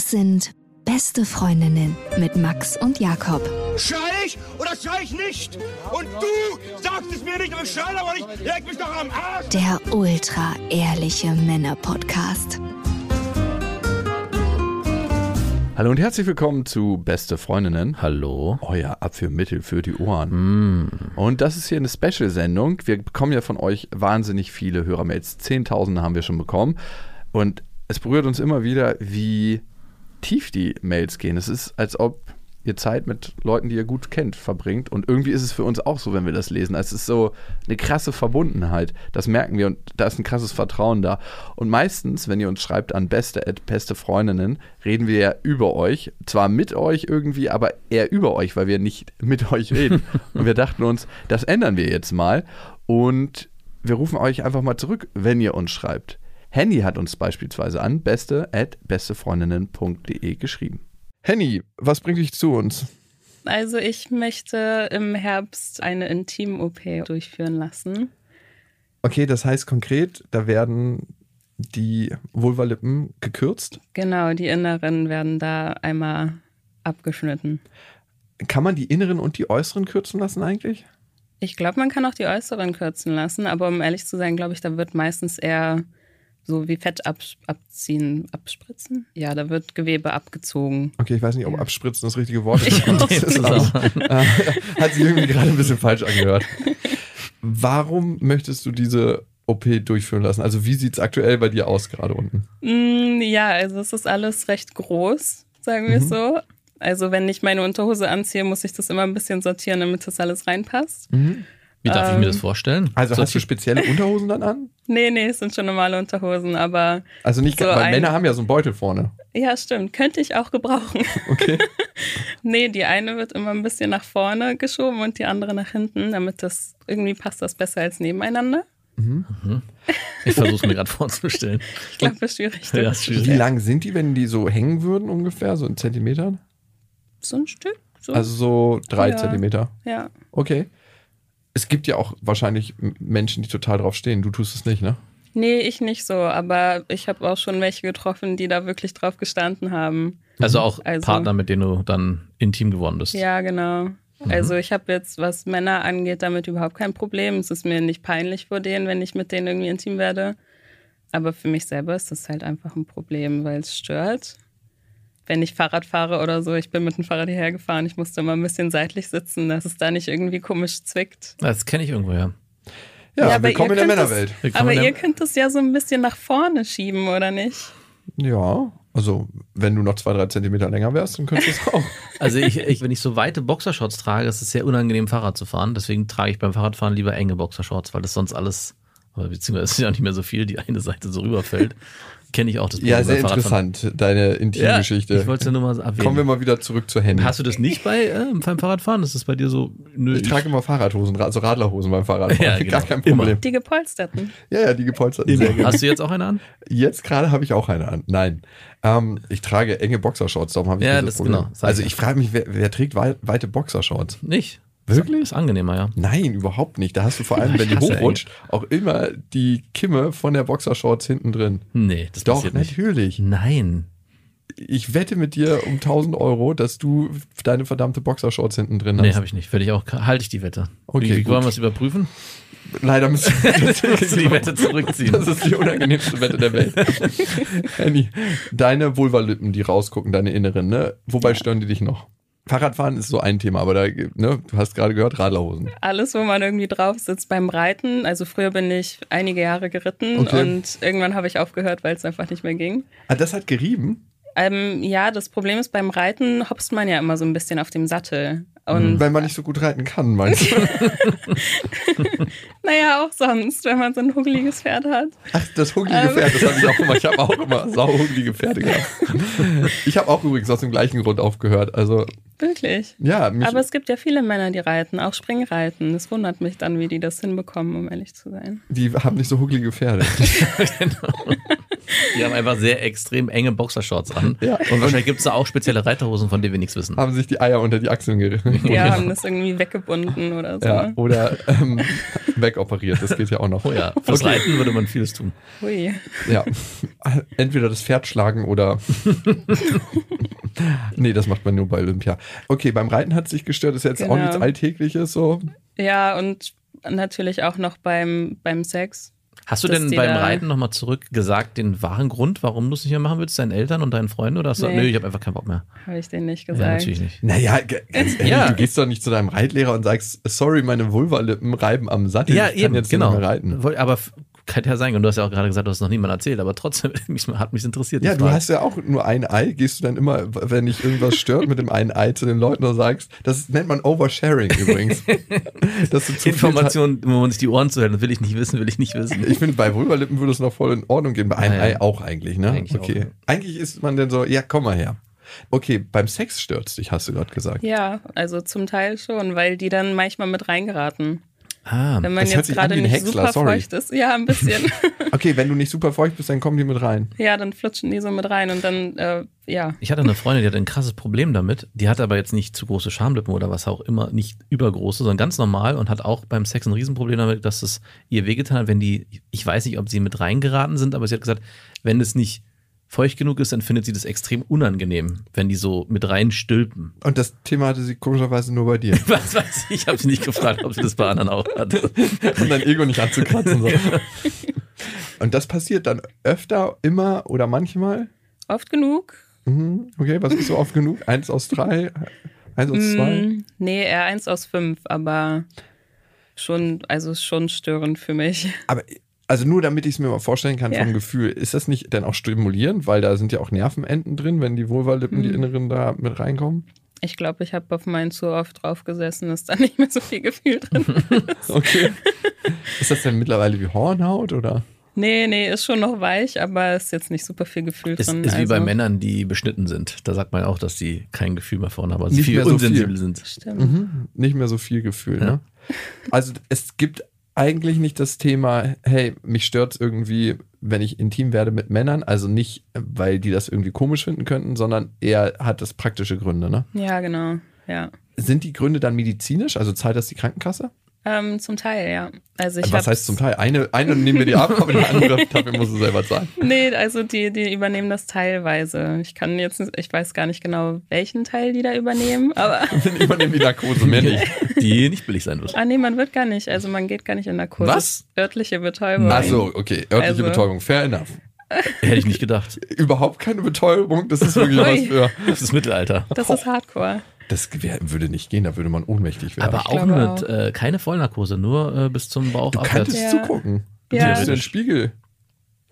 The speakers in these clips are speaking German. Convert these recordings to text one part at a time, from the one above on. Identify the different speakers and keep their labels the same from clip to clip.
Speaker 1: Das sind beste Freundinnen mit Max und Jakob.
Speaker 2: Schrei ich oder schrei ich nicht? Und du sagst es mir nicht, aber ich schrei aber nicht. Leg mich doch am Arsch.
Speaker 1: Der ultra ehrliche Männer-Podcast.
Speaker 3: Hallo und herzlich willkommen zu Beste Freundinnen.
Speaker 4: Hallo.
Speaker 3: Euer Abführmittel für die Ohren. Und das ist hier eine Special-Sendung. Wir bekommen ja von euch wahnsinnig viele Hörermails. Zehntausende haben wir schon bekommen. Und es berührt uns immer wieder, wie tief die Mails gehen. Es ist, als ob ihr Zeit mit Leuten, die ihr gut kennt, verbringt. Und irgendwie ist es für uns auch so, wenn wir das lesen. Es ist so eine krasse Verbundenheit. Das merken wir und da ist ein krasses Vertrauen da. Und meistens, wenn ihr uns schreibt an beste beste Freundinnen, reden wir ja über euch. Zwar mit euch irgendwie, aber eher über euch, weil wir nicht mit euch reden. und wir dachten uns, das ändern wir jetzt mal. Und wir rufen euch einfach mal zurück, wenn ihr uns schreibt. Henny hat uns beispielsweise an beste at bestefreundinnen.de geschrieben. Henny, was bringt dich zu uns?
Speaker 5: Also ich möchte im Herbst eine Intim-OP durchführen lassen.
Speaker 3: Okay, das heißt konkret, da werden die Vulvalippen gekürzt.
Speaker 5: Genau, die Inneren werden da einmal abgeschnitten.
Speaker 3: Kann man die inneren und die äußeren kürzen lassen eigentlich?
Speaker 5: Ich glaube, man kann auch die äußeren kürzen lassen, aber um ehrlich zu sein, glaube ich, da wird meistens eher so wie Fett ab, abziehen, abspritzen. Ja, da wird Gewebe abgezogen.
Speaker 3: Okay, ich weiß nicht, ob
Speaker 5: Ja.
Speaker 3: abspritzen das richtige Wort ist. Ist aber- äh, Hat sich irgendwie gerade ein bisschen falsch angehört. Warum möchtest du diese OP durchführen lassen? Also wie sieht es aktuell bei dir aus gerade unten?
Speaker 5: Mm, ja, also es ist alles recht groß, sagen wir es
Speaker 3: Mhm.
Speaker 5: so. Also wenn ich meine Unterhose anziehe, muss ich das immer ein bisschen sortieren, damit das alles reinpasst.
Speaker 4: Wie darf ich mir das
Speaker 5: Ähm,
Speaker 4: vorstellen?
Speaker 3: Also
Speaker 4: So
Speaker 3: hast du spezielle Unterhosen dann an?
Speaker 5: Nee, nee, es sind schon normale Unterhosen, aber
Speaker 3: Also nicht,
Speaker 5: So
Speaker 3: weil
Speaker 5: ein-
Speaker 3: Männer haben ja so einen Beutel vorne.
Speaker 5: ja, stimmt, könnte ich auch gebrauchen.
Speaker 3: Okay.
Speaker 5: nee, die eine wird immer ein bisschen nach vorne geschoben und die andere nach hinten, damit das irgendwie passt das besser als nebeneinander.
Speaker 4: Ich versuche es mir gerade vorzustellen.
Speaker 5: Ich glaube, das ist schwierig.
Speaker 4: Ja, ist schwierig.
Speaker 3: Wie lang sind die, wenn die so hängen würden ungefähr? So in Zentimetern?
Speaker 5: So ein Stück. So.
Speaker 3: Also so drei
Speaker 5: Ja.
Speaker 3: Zentimeter.
Speaker 5: ja.
Speaker 3: Okay. Es gibt ja auch wahrscheinlich Menschen, die total drauf stehen. Du tust es nicht, ne?
Speaker 5: Nee, ich nicht so, aber ich habe auch schon welche getroffen, die da wirklich drauf gestanden haben.
Speaker 4: Also auch
Speaker 5: Also-
Speaker 4: Partner, mit denen du dann intim geworden bist.
Speaker 5: Ja, genau. Also ich habe jetzt, was Männer angeht, damit überhaupt kein Problem. Es ist mir nicht peinlich vor denen, wenn ich mit denen irgendwie intim werde. Aber für mich selber ist das halt einfach ein Problem, weil es stört. Wenn ich Fahrrad fahre oder so, ich bin mit dem Fahrrad hierher gefahren, ich musste immer ein bisschen seitlich sitzen, dass es da nicht irgendwie komisch zwickt.
Speaker 4: Das kenne ich irgendwo, ja.
Speaker 3: Ja,
Speaker 5: Ja, aber
Speaker 3: willkommen in
Speaker 5: ihr
Speaker 3: der
Speaker 5: könnt
Speaker 3: Männerwelt.
Speaker 4: Willkommen
Speaker 5: Aber ihr könnt es ja so ein bisschen nach vorne schieben, oder nicht?
Speaker 3: Ja, also wenn du noch zwei, drei Zentimeter länger wärst, dann könntest du es auch.
Speaker 4: Also ich, ich, wenn ich so weite Boxershorts trage, ist es sehr unangenehm, Fahrrad zu fahren. Deswegen trage ich beim Fahrradfahren lieber enge Boxershorts, weil das sonst alles, beziehungsweise es ist ja nicht mehr so viel, die eine Seite so rüberfällt. Kenne ich auch das
Speaker 3: Ja,
Speaker 4: beim
Speaker 3: sehr interessant, deine
Speaker 4: Ja,
Speaker 3: Intimgeschichte.
Speaker 4: ich wollte es ja nur mal erwähnen.
Speaker 3: Kommen wir mal wieder zurück zu Handy.
Speaker 4: Hast du das nicht bei äh, beim Fahrradfahren? Ist das bei dir so? Nö,
Speaker 3: ich trage immer Fahrradhosen, also Radlerhosen beim Fahrradfahren.
Speaker 4: Ja, genau.
Speaker 3: Gar kein
Speaker 4: Immer.
Speaker 3: Problem.
Speaker 5: Die gepolsterten.
Speaker 3: Ja, ja, die gepolsterten. Sehr gut.
Speaker 4: Hast du jetzt auch eine an?
Speaker 3: Jetzt gerade habe ich auch eine an. Nein. Ähm, ich trage enge Boxershorts, darum habe ich
Speaker 4: Ja, das-
Speaker 3: Problem.
Speaker 4: genau,
Speaker 3: Also
Speaker 4: ich
Speaker 3: ich frage mich, wer, wer trägt wei weite Boxershorts?
Speaker 4: Nicht.
Speaker 3: Wirklich?
Speaker 4: Ist angenehmer, ja.
Speaker 3: Nein, überhaupt nicht. Da hast du vor allem, wenn die hochrutscht, auch immer die Kimme von der Boxershorts hinten drin.
Speaker 4: Nee, das
Speaker 3: Doch,
Speaker 4: passiert nicht.
Speaker 3: natürlich.
Speaker 4: Nein.
Speaker 3: Ich wette mit dir um 1000 Euro, dass du deine verdammte Boxershorts hinten drin hast.
Speaker 4: Nee, habe ich nicht. Werde ich auch, halte ich die Wette.
Speaker 3: Okay,
Speaker 4: wie, wollen wir es überprüfen?
Speaker 3: Leider müssen wir
Speaker 4: die Wette zurückziehen.
Speaker 3: Das ist die unangenehmste Wette der Welt. Annie, deine Vulvalippen, die rausgucken, deine inneren, ne? Wobei stören die dich noch? Fahrradfahren ist so ein Thema, aber da, ne, du hast gerade gehört, Radlerhosen.
Speaker 5: Alles, wo man irgendwie drauf sitzt beim Reiten. Also früher bin ich einige Jahre geritten
Speaker 3: Okay.
Speaker 5: und irgendwann habe ich aufgehört, weil es einfach nicht mehr ging.
Speaker 3: Ah, das hat gerieben?
Speaker 5: Ähm, ja, das Problem ist, beim Reiten hopst man ja immer so ein bisschen auf dem Sattel. Und
Speaker 3: Weil man nicht so gut reiten kann, meinst du?
Speaker 5: naja, auch sonst, wenn man so ein huckeliges Pferd hat.
Speaker 3: Ach, das hucklige
Speaker 5: Ähm.
Speaker 3: Pferd, das habe ich auch immer. Ich habe auch immer sauhucklige Pferde gehabt. Ich habe auch übrigens aus dem gleichen Grund aufgehört. Also,
Speaker 5: Wirklich.
Speaker 3: ja, mich,
Speaker 5: Aber es gibt ja viele Männer, die reiten, auch Springreiten. Es wundert mich dann, wie die das hinbekommen, um ehrlich zu sein.
Speaker 3: die haben nicht so hucklige Pferde.
Speaker 4: Die haben einfach sehr extrem enge Boxershorts an.
Speaker 3: Ja.
Speaker 4: Und wahrscheinlich gibt es da auch spezielle Reiterhosen, von denen wir nichts wissen.
Speaker 3: Haben sich die Eier unter die Achseln gerissen.
Speaker 5: Ja, haben das irgendwie weggebunden oder so.
Speaker 3: Ja, oder ähm, wegoperiert, das geht ja auch noch.
Speaker 4: Oh ja, fürs
Speaker 3: Okay.
Speaker 4: Reiten würde man vieles tun.
Speaker 5: Hui.
Speaker 3: Ja. Entweder das Pferd schlagen oder. nee, das macht man nur bei Olympia. Okay, beim Reiten hat es sich gestört, ist jetzt auch
Speaker 5: Genau.
Speaker 3: nichts Alltägliches so.
Speaker 5: Ja, und natürlich auch noch beim, beim Sex.
Speaker 4: Hast du denn beim Reiten nochmal zurück gesagt, den wahren Grund, warum du es nicht mehr machen willst, deinen Eltern und deinen Freunden? Oder hast du
Speaker 5: Nee.
Speaker 4: nö, ich habe einfach keinen Bock mehr?
Speaker 5: Habe ich denen nicht
Speaker 4: Ja,
Speaker 5: gesagt.
Speaker 4: natürlich nicht.
Speaker 3: Naja, ganz ehrlich,
Speaker 4: Ja.
Speaker 3: du gehst doch nicht zu deinem Reitlehrer und sagst, sorry, meine Vulvalippen reiben am Sattel. ich kann jetzt
Speaker 4: genau.
Speaker 3: nicht mehr reiten.
Speaker 4: Aber kann ja sein, und du hast ja auch gerade gesagt, du hast noch niemand erzählt, aber trotzdem mich, hat mich interessiert.
Speaker 3: Ja, du hast ja auch nur ein Ei. Gehst du dann immer, wenn dich irgendwas stört mit dem einen Ei zu den Leuten und sagst, das nennt man Oversharing übrigens. Dass du zu viel
Speaker 4: Informationen, wo man sich die Ohren zuhält, das will ich nicht wissen, will ich nicht wissen.
Speaker 3: Ich finde, bei Vulvalippen würde es noch voll in Ordnung gehen. Bei einem
Speaker 4: Ja, ja.
Speaker 3: Ei auch eigentlich, ne?
Speaker 4: Eigentlich
Speaker 3: okay.
Speaker 4: auch, ja.
Speaker 3: Eigentlich ist man dann so, ja, komm mal her. Okay, beim Sex stört's dich, hast du gerade gesagt.
Speaker 5: Ja, also zum Teil schon, weil die dann manchmal mit reingeraten.
Speaker 4: Ah,
Speaker 5: Wenn man jetzt gerade nicht
Speaker 3: Häcksler,
Speaker 5: super
Speaker 3: sorry.
Speaker 5: feucht ist. Ja, ein bisschen.
Speaker 3: Okay, wenn du nicht super feucht bist, dann kommen die mit rein.
Speaker 5: ja, dann flutschen die so mit rein und dann, äh, ja.
Speaker 4: Ich hatte eine Freundin, die hatte ein krasses Problem damit. Die hatte aber jetzt nicht zu große Schamlippen oder was auch immer, nicht übergroße, sondern ganz normal und hat auch beim Sex ein Riesenproblem damit, dass es ihr wehgetan hat, wenn die, ich weiß nicht, ob sie mit reingeraten sind, aber sie hat gesagt, wenn es nicht feucht genug ist, dann findet sie das extrem unangenehm, wenn die so mit rein stülpen.
Speaker 3: Und das Thema hatte sie komischerweise nur bei dir.
Speaker 4: Was weiß ich, ich habe sie nicht gefragt, ob sie das bei anderen auch hatte.
Speaker 3: um dein Ego nicht anzukratzen. So. Und das passiert dann öfter, immer oder manchmal?
Speaker 5: Oft genug.
Speaker 3: Mhm. Okay, was ist so oft genug? Eins aus drei? Eins aus zwei?
Speaker 5: Mm, nee, eher eins aus fünf, aber schon, also schon störend für mich.
Speaker 3: Aber also nur damit ich es mir mal vorstellen kann
Speaker 5: Ja.
Speaker 3: vom Gefühl, ist das nicht dann auch stimulierend, weil da sind ja auch Nervenenden drin, wenn die Vulvalippen, die
Speaker 5: Mhm.
Speaker 3: inneren da mit reinkommen?
Speaker 5: Ich glaube, ich habe auf meinen zu oft drauf gesessen, dass da nicht mehr so viel Gefühl drin ist.
Speaker 3: Okay. ist das denn mittlerweile wie Hornhaut oder?
Speaker 5: Nee, nee, ist schon noch weich, aber ist jetzt nicht super viel Gefühl
Speaker 4: Ist,
Speaker 5: drin.
Speaker 4: ist wie
Speaker 5: also,
Speaker 4: bei Männern, die beschnitten sind. Da sagt man auch, dass sie kein Gefühl mehr vorne haben, also
Speaker 3: Nicht
Speaker 4: viel
Speaker 3: mehr so
Speaker 4: unsensibel
Speaker 3: viel.
Speaker 4: sind.
Speaker 5: Stimmt.
Speaker 3: Mhm. Nicht mehr so viel Gefühl, ne? Also es gibt eigentlich nicht das Thema, hey, mich stört es irgendwie, wenn ich intim werde mit Männern. Also nicht, weil die das irgendwie komisch finden könnten, sondern eher hat das praktische Gründe, ne?
Speaker 5: Ja, genau. Ja.
Speaker 3: Sind die Gründe dann medizinisch? Also zahlt das die Krankenkasse?
Speaker 5: Ähm, zum Teil, ja. Also ich
Speaker 3: Was heißt zum Teil? Eine, eine nehmen wir die ab, aber die andere, dafür musst du selber zahlen.
Speaker 5: Nee, also die, die übernehmen das teilweise. Ich kann jetzt, nicht- ich weiß gar nicht genau, welchen Teil die da übernehmen, aber.
Speaker 3: Dann übernehmen die Narkose, mehr nicht.
Speaker 4: Die nicht billig sein wird.
Speaker 5: Ah, nee, man wird gar nicht. Also man geht gar nicht in Narkose.
Speaker 4: Was?
Speaker 5: Örtliche Betäubung.
Speaker 3: Ach so, okay. Örtliche
Speaker 5: Also-
Speaker 3: Betäubung, fair enough.
Speaker 4: Hätte ich nicht gedacht.
Speaker 3: Überhaupt keine Betäubung, das ist wirklich
Speaker 5: Ui.
Speaker 3: was für.
Speaker 4: Das ist Mittelalter.
Speaker 5: Das ist Hardcore.
Speaker 3: Das wär- würde nicht gehen, da würde man ohnmächtig werden.
Speaker 4: Aber auch mit äh, keine Vollnarkose, nur äh, bis zum Bauch
Speaker 3: du
Speaker 4: abwärts.
Speaker 3: könntest
Speaker 5: Ja.
Speaker 3: zugucken. Du
Speaker 5: Ja.
Speaker 3: siehst den Spiegel.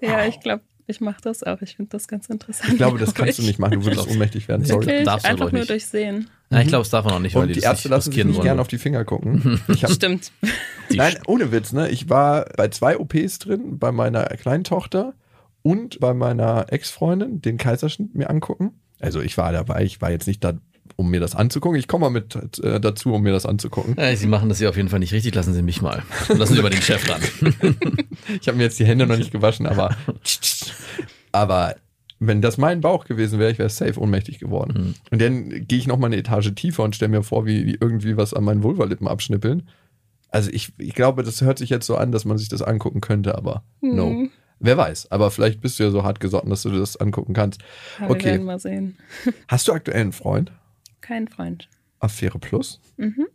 Speaker 5: Ja, ich glaube, ich mache das auch. Ich finde das ganz interessant.
Speaker 3: Ich glaube, das kannst du
Speaker 5: ich.
Speaker 3: nicht machen. Du würdest ohnmächtig werden. Sorry.
Speaker 5: Wirklich?
Speaker 4: Darfst du,
Speaker 5: Einfach nur
Speaker 4: nicht.
Speaker 5: durchsehen.
Speaker 4: Ja, ich glaube, es darf man auch nicht, weil
Speaker 3: Und
Speaker 4: die,
Speaker 3: die
Speaker 4: das
Speaker 3: Ärzte lassen sich nicht gerne auf die Finger gucken. Ich hab,
Speaker 5: Stimmt.
Speaker 3: Nein, ohne Witz, ne? Ich war bei zwei OPs drin, bei meiner kleinen Tochter und bei meiner Ex-Freundin, den Kaiserschnitt mir angucken. Also ich war dabei, ich war jetzt nicht da, um mir das anzugucken. Ich komme mal mit äh, dazu, um mir das anzugucken.
Speaker 4: Ja, sie machen das hier auf jeden Fall nicht richtig. Lassen Sie mich mal. Lassen Sie mal den Chef ran.
Speaker 3: Ich habe mir jetzt die Hände noch nicht gewaschen, aber aber wenn das mein Bauch gewesen wäre, ich wäre safe ohnmächtig geworden.
Speaker 4: Mhm.
Speaker 3: Und dann gehe ich noch mal eine Etage tiefer und stelle mir vor, wie die irgendwie was an meinen Vulvalippen abschnippeln. Also ich, ich glaube, das hört sich jetzt so an, dass man sich das angucken könnte, aber no.
Speaker 5: Mhm.
Speaker 3: Wer weiß, aber vielleicht bist du ja so hart gesotten, dass du das angucken kannst.
Speaker 5: Aber
Speaker 3: Okay.
Speaker 5: Wir werden mal sehen.
Speaker 3: Hast du aktuell einen Freund?
Speaker 5: Kein Freund.
Speaker 3: Affäre Plus?
Speaker 5: Mhm.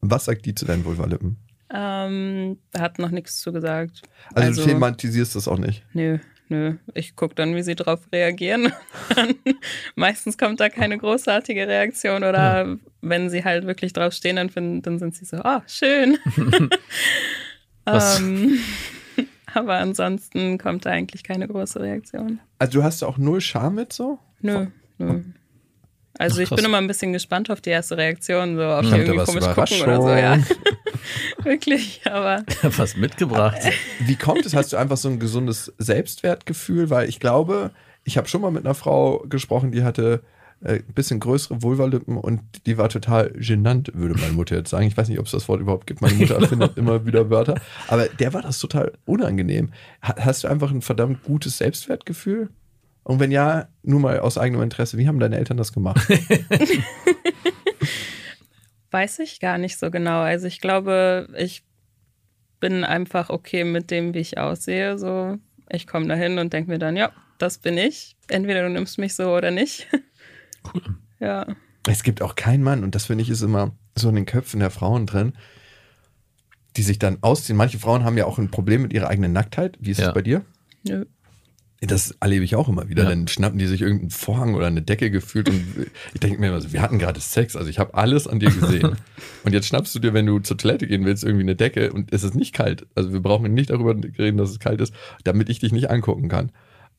Speaker 3: Was sagt die zu deinen Vulvalippen?
Speaker 5: Ähm, hat noch nichts zu gesagt.
Speaker 3: Also, du thematisierst das auch nicht.
Speaker 5: Nö, nö. Ich gucke dann, wie sie drauf reagieren. Meistens kommt da keine großartige Reaktion oder wenn sie halt wirklich drauf stehen, dann, finden, dann sind sie so, oh, schön. Ähm, aber ansonsten kommt da eigentlich keine große Reaktion.
Speaker 3: Also du hast auch null Scham mit so?
Speaker 5: Nö, nö. Also
Speaker 4: Ach,
Speaker 5: ich bin immer ein bisschen gespannt auf die erste Reaktion, so ob die
Speaker 3: Kommt da
Speaker 5: irgendwie komisch gucken oder so, ja. Wirklich, aber
Speaker 4: Was mitgebracht.
Speaker 3: Wie kommt es? Hast du einfach so ein gesundes Selbstwertgefühl? Weil ich glaube, ich habe schon mal mit einer Frau gesprochen, die hatte äh, bisschen größere Vulvalippen und die war total genannt, würde meine Mutter jetzt sagen. Ich weiß nicht, ob es das Wort überhaupt gibt. Meine Mutter findet immer wieder Wörter. Aber der war das total unangenehm. Ha- Hast du einfach ein verdammt gutes Selbstwertgefühl? Und wenn ja, nur mal aus eigenem Interesse, wie haben deine Eltern das gemacht?
Speaker 5: Weiß ich gar nicht so genau. Also ich glaube, ich bin einfach okay mit dem, wie ich aussehe. So, ich komme dahin und denke mir dann, ja, das bin ich. Entweder du nimmst mich so oder nicht.
Speaker 4: Cool.
Speaker 5: Ja.
Speaker 3: Es gibt auch keinen Mann, und das finde ich ist immer so in den Köpfen der Frauen drin, die sich dann ausziehen. Manche Frauen haben ja auch ein Problem mit ihrer eigenen Nacktheit. Wie ist
Speaker 4: Ja.
Speaker 3: es bei dir?
Speaker 5: Nö.
Speaker 3: Das erlebe ich auch immer wieder.
Speaker 4: Ja.
Speaker 3: Dann schnappen die sich irgendeinen Vorhang oder eine Decke gefühlt und ich denke mir immer so, wir hatten gerade Sex, also ich habe alles an dir gesehen. und jetzt schnappst du dir, wenn du zur Toilette gehen willst, irgendwie eine Decke und es ist nicht kalt. Also wir brauchen nicht darüber reden, dass es kalt ist, damit ich dich nicht angucken kann.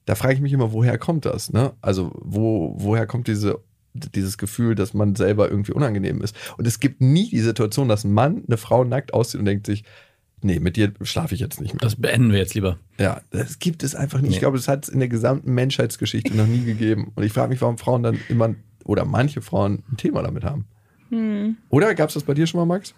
Speaker 3: Da frage ich mich immer, woher kommt das? Ne? Also wo, woher kommt diese, dieses Gefühl, dass man selber irgendwie unangenehm ist? Und es gibt nie die Situation, dass ein Mann eine Frau nackt aussieht und denkt sich, nee, mit dir schlafe ich jetzt nicht mehr.
Speaker 4: Das beenden wir jetzt lieber.
Speaker 3: Ja, das gibt es einfach nicht.
Speaker 4: Nee.
Speaker 3: Ich glaube, das hat es in der gesamten Menschheitsgeschichte noch nie gegeben. Und ich frage mich, warum Frauen dann immer oder manche Frauen ein Thema damit haben.
Speaker 5: Hm.
Speaker 3: Oder gab es das bei dir schon mal, Max?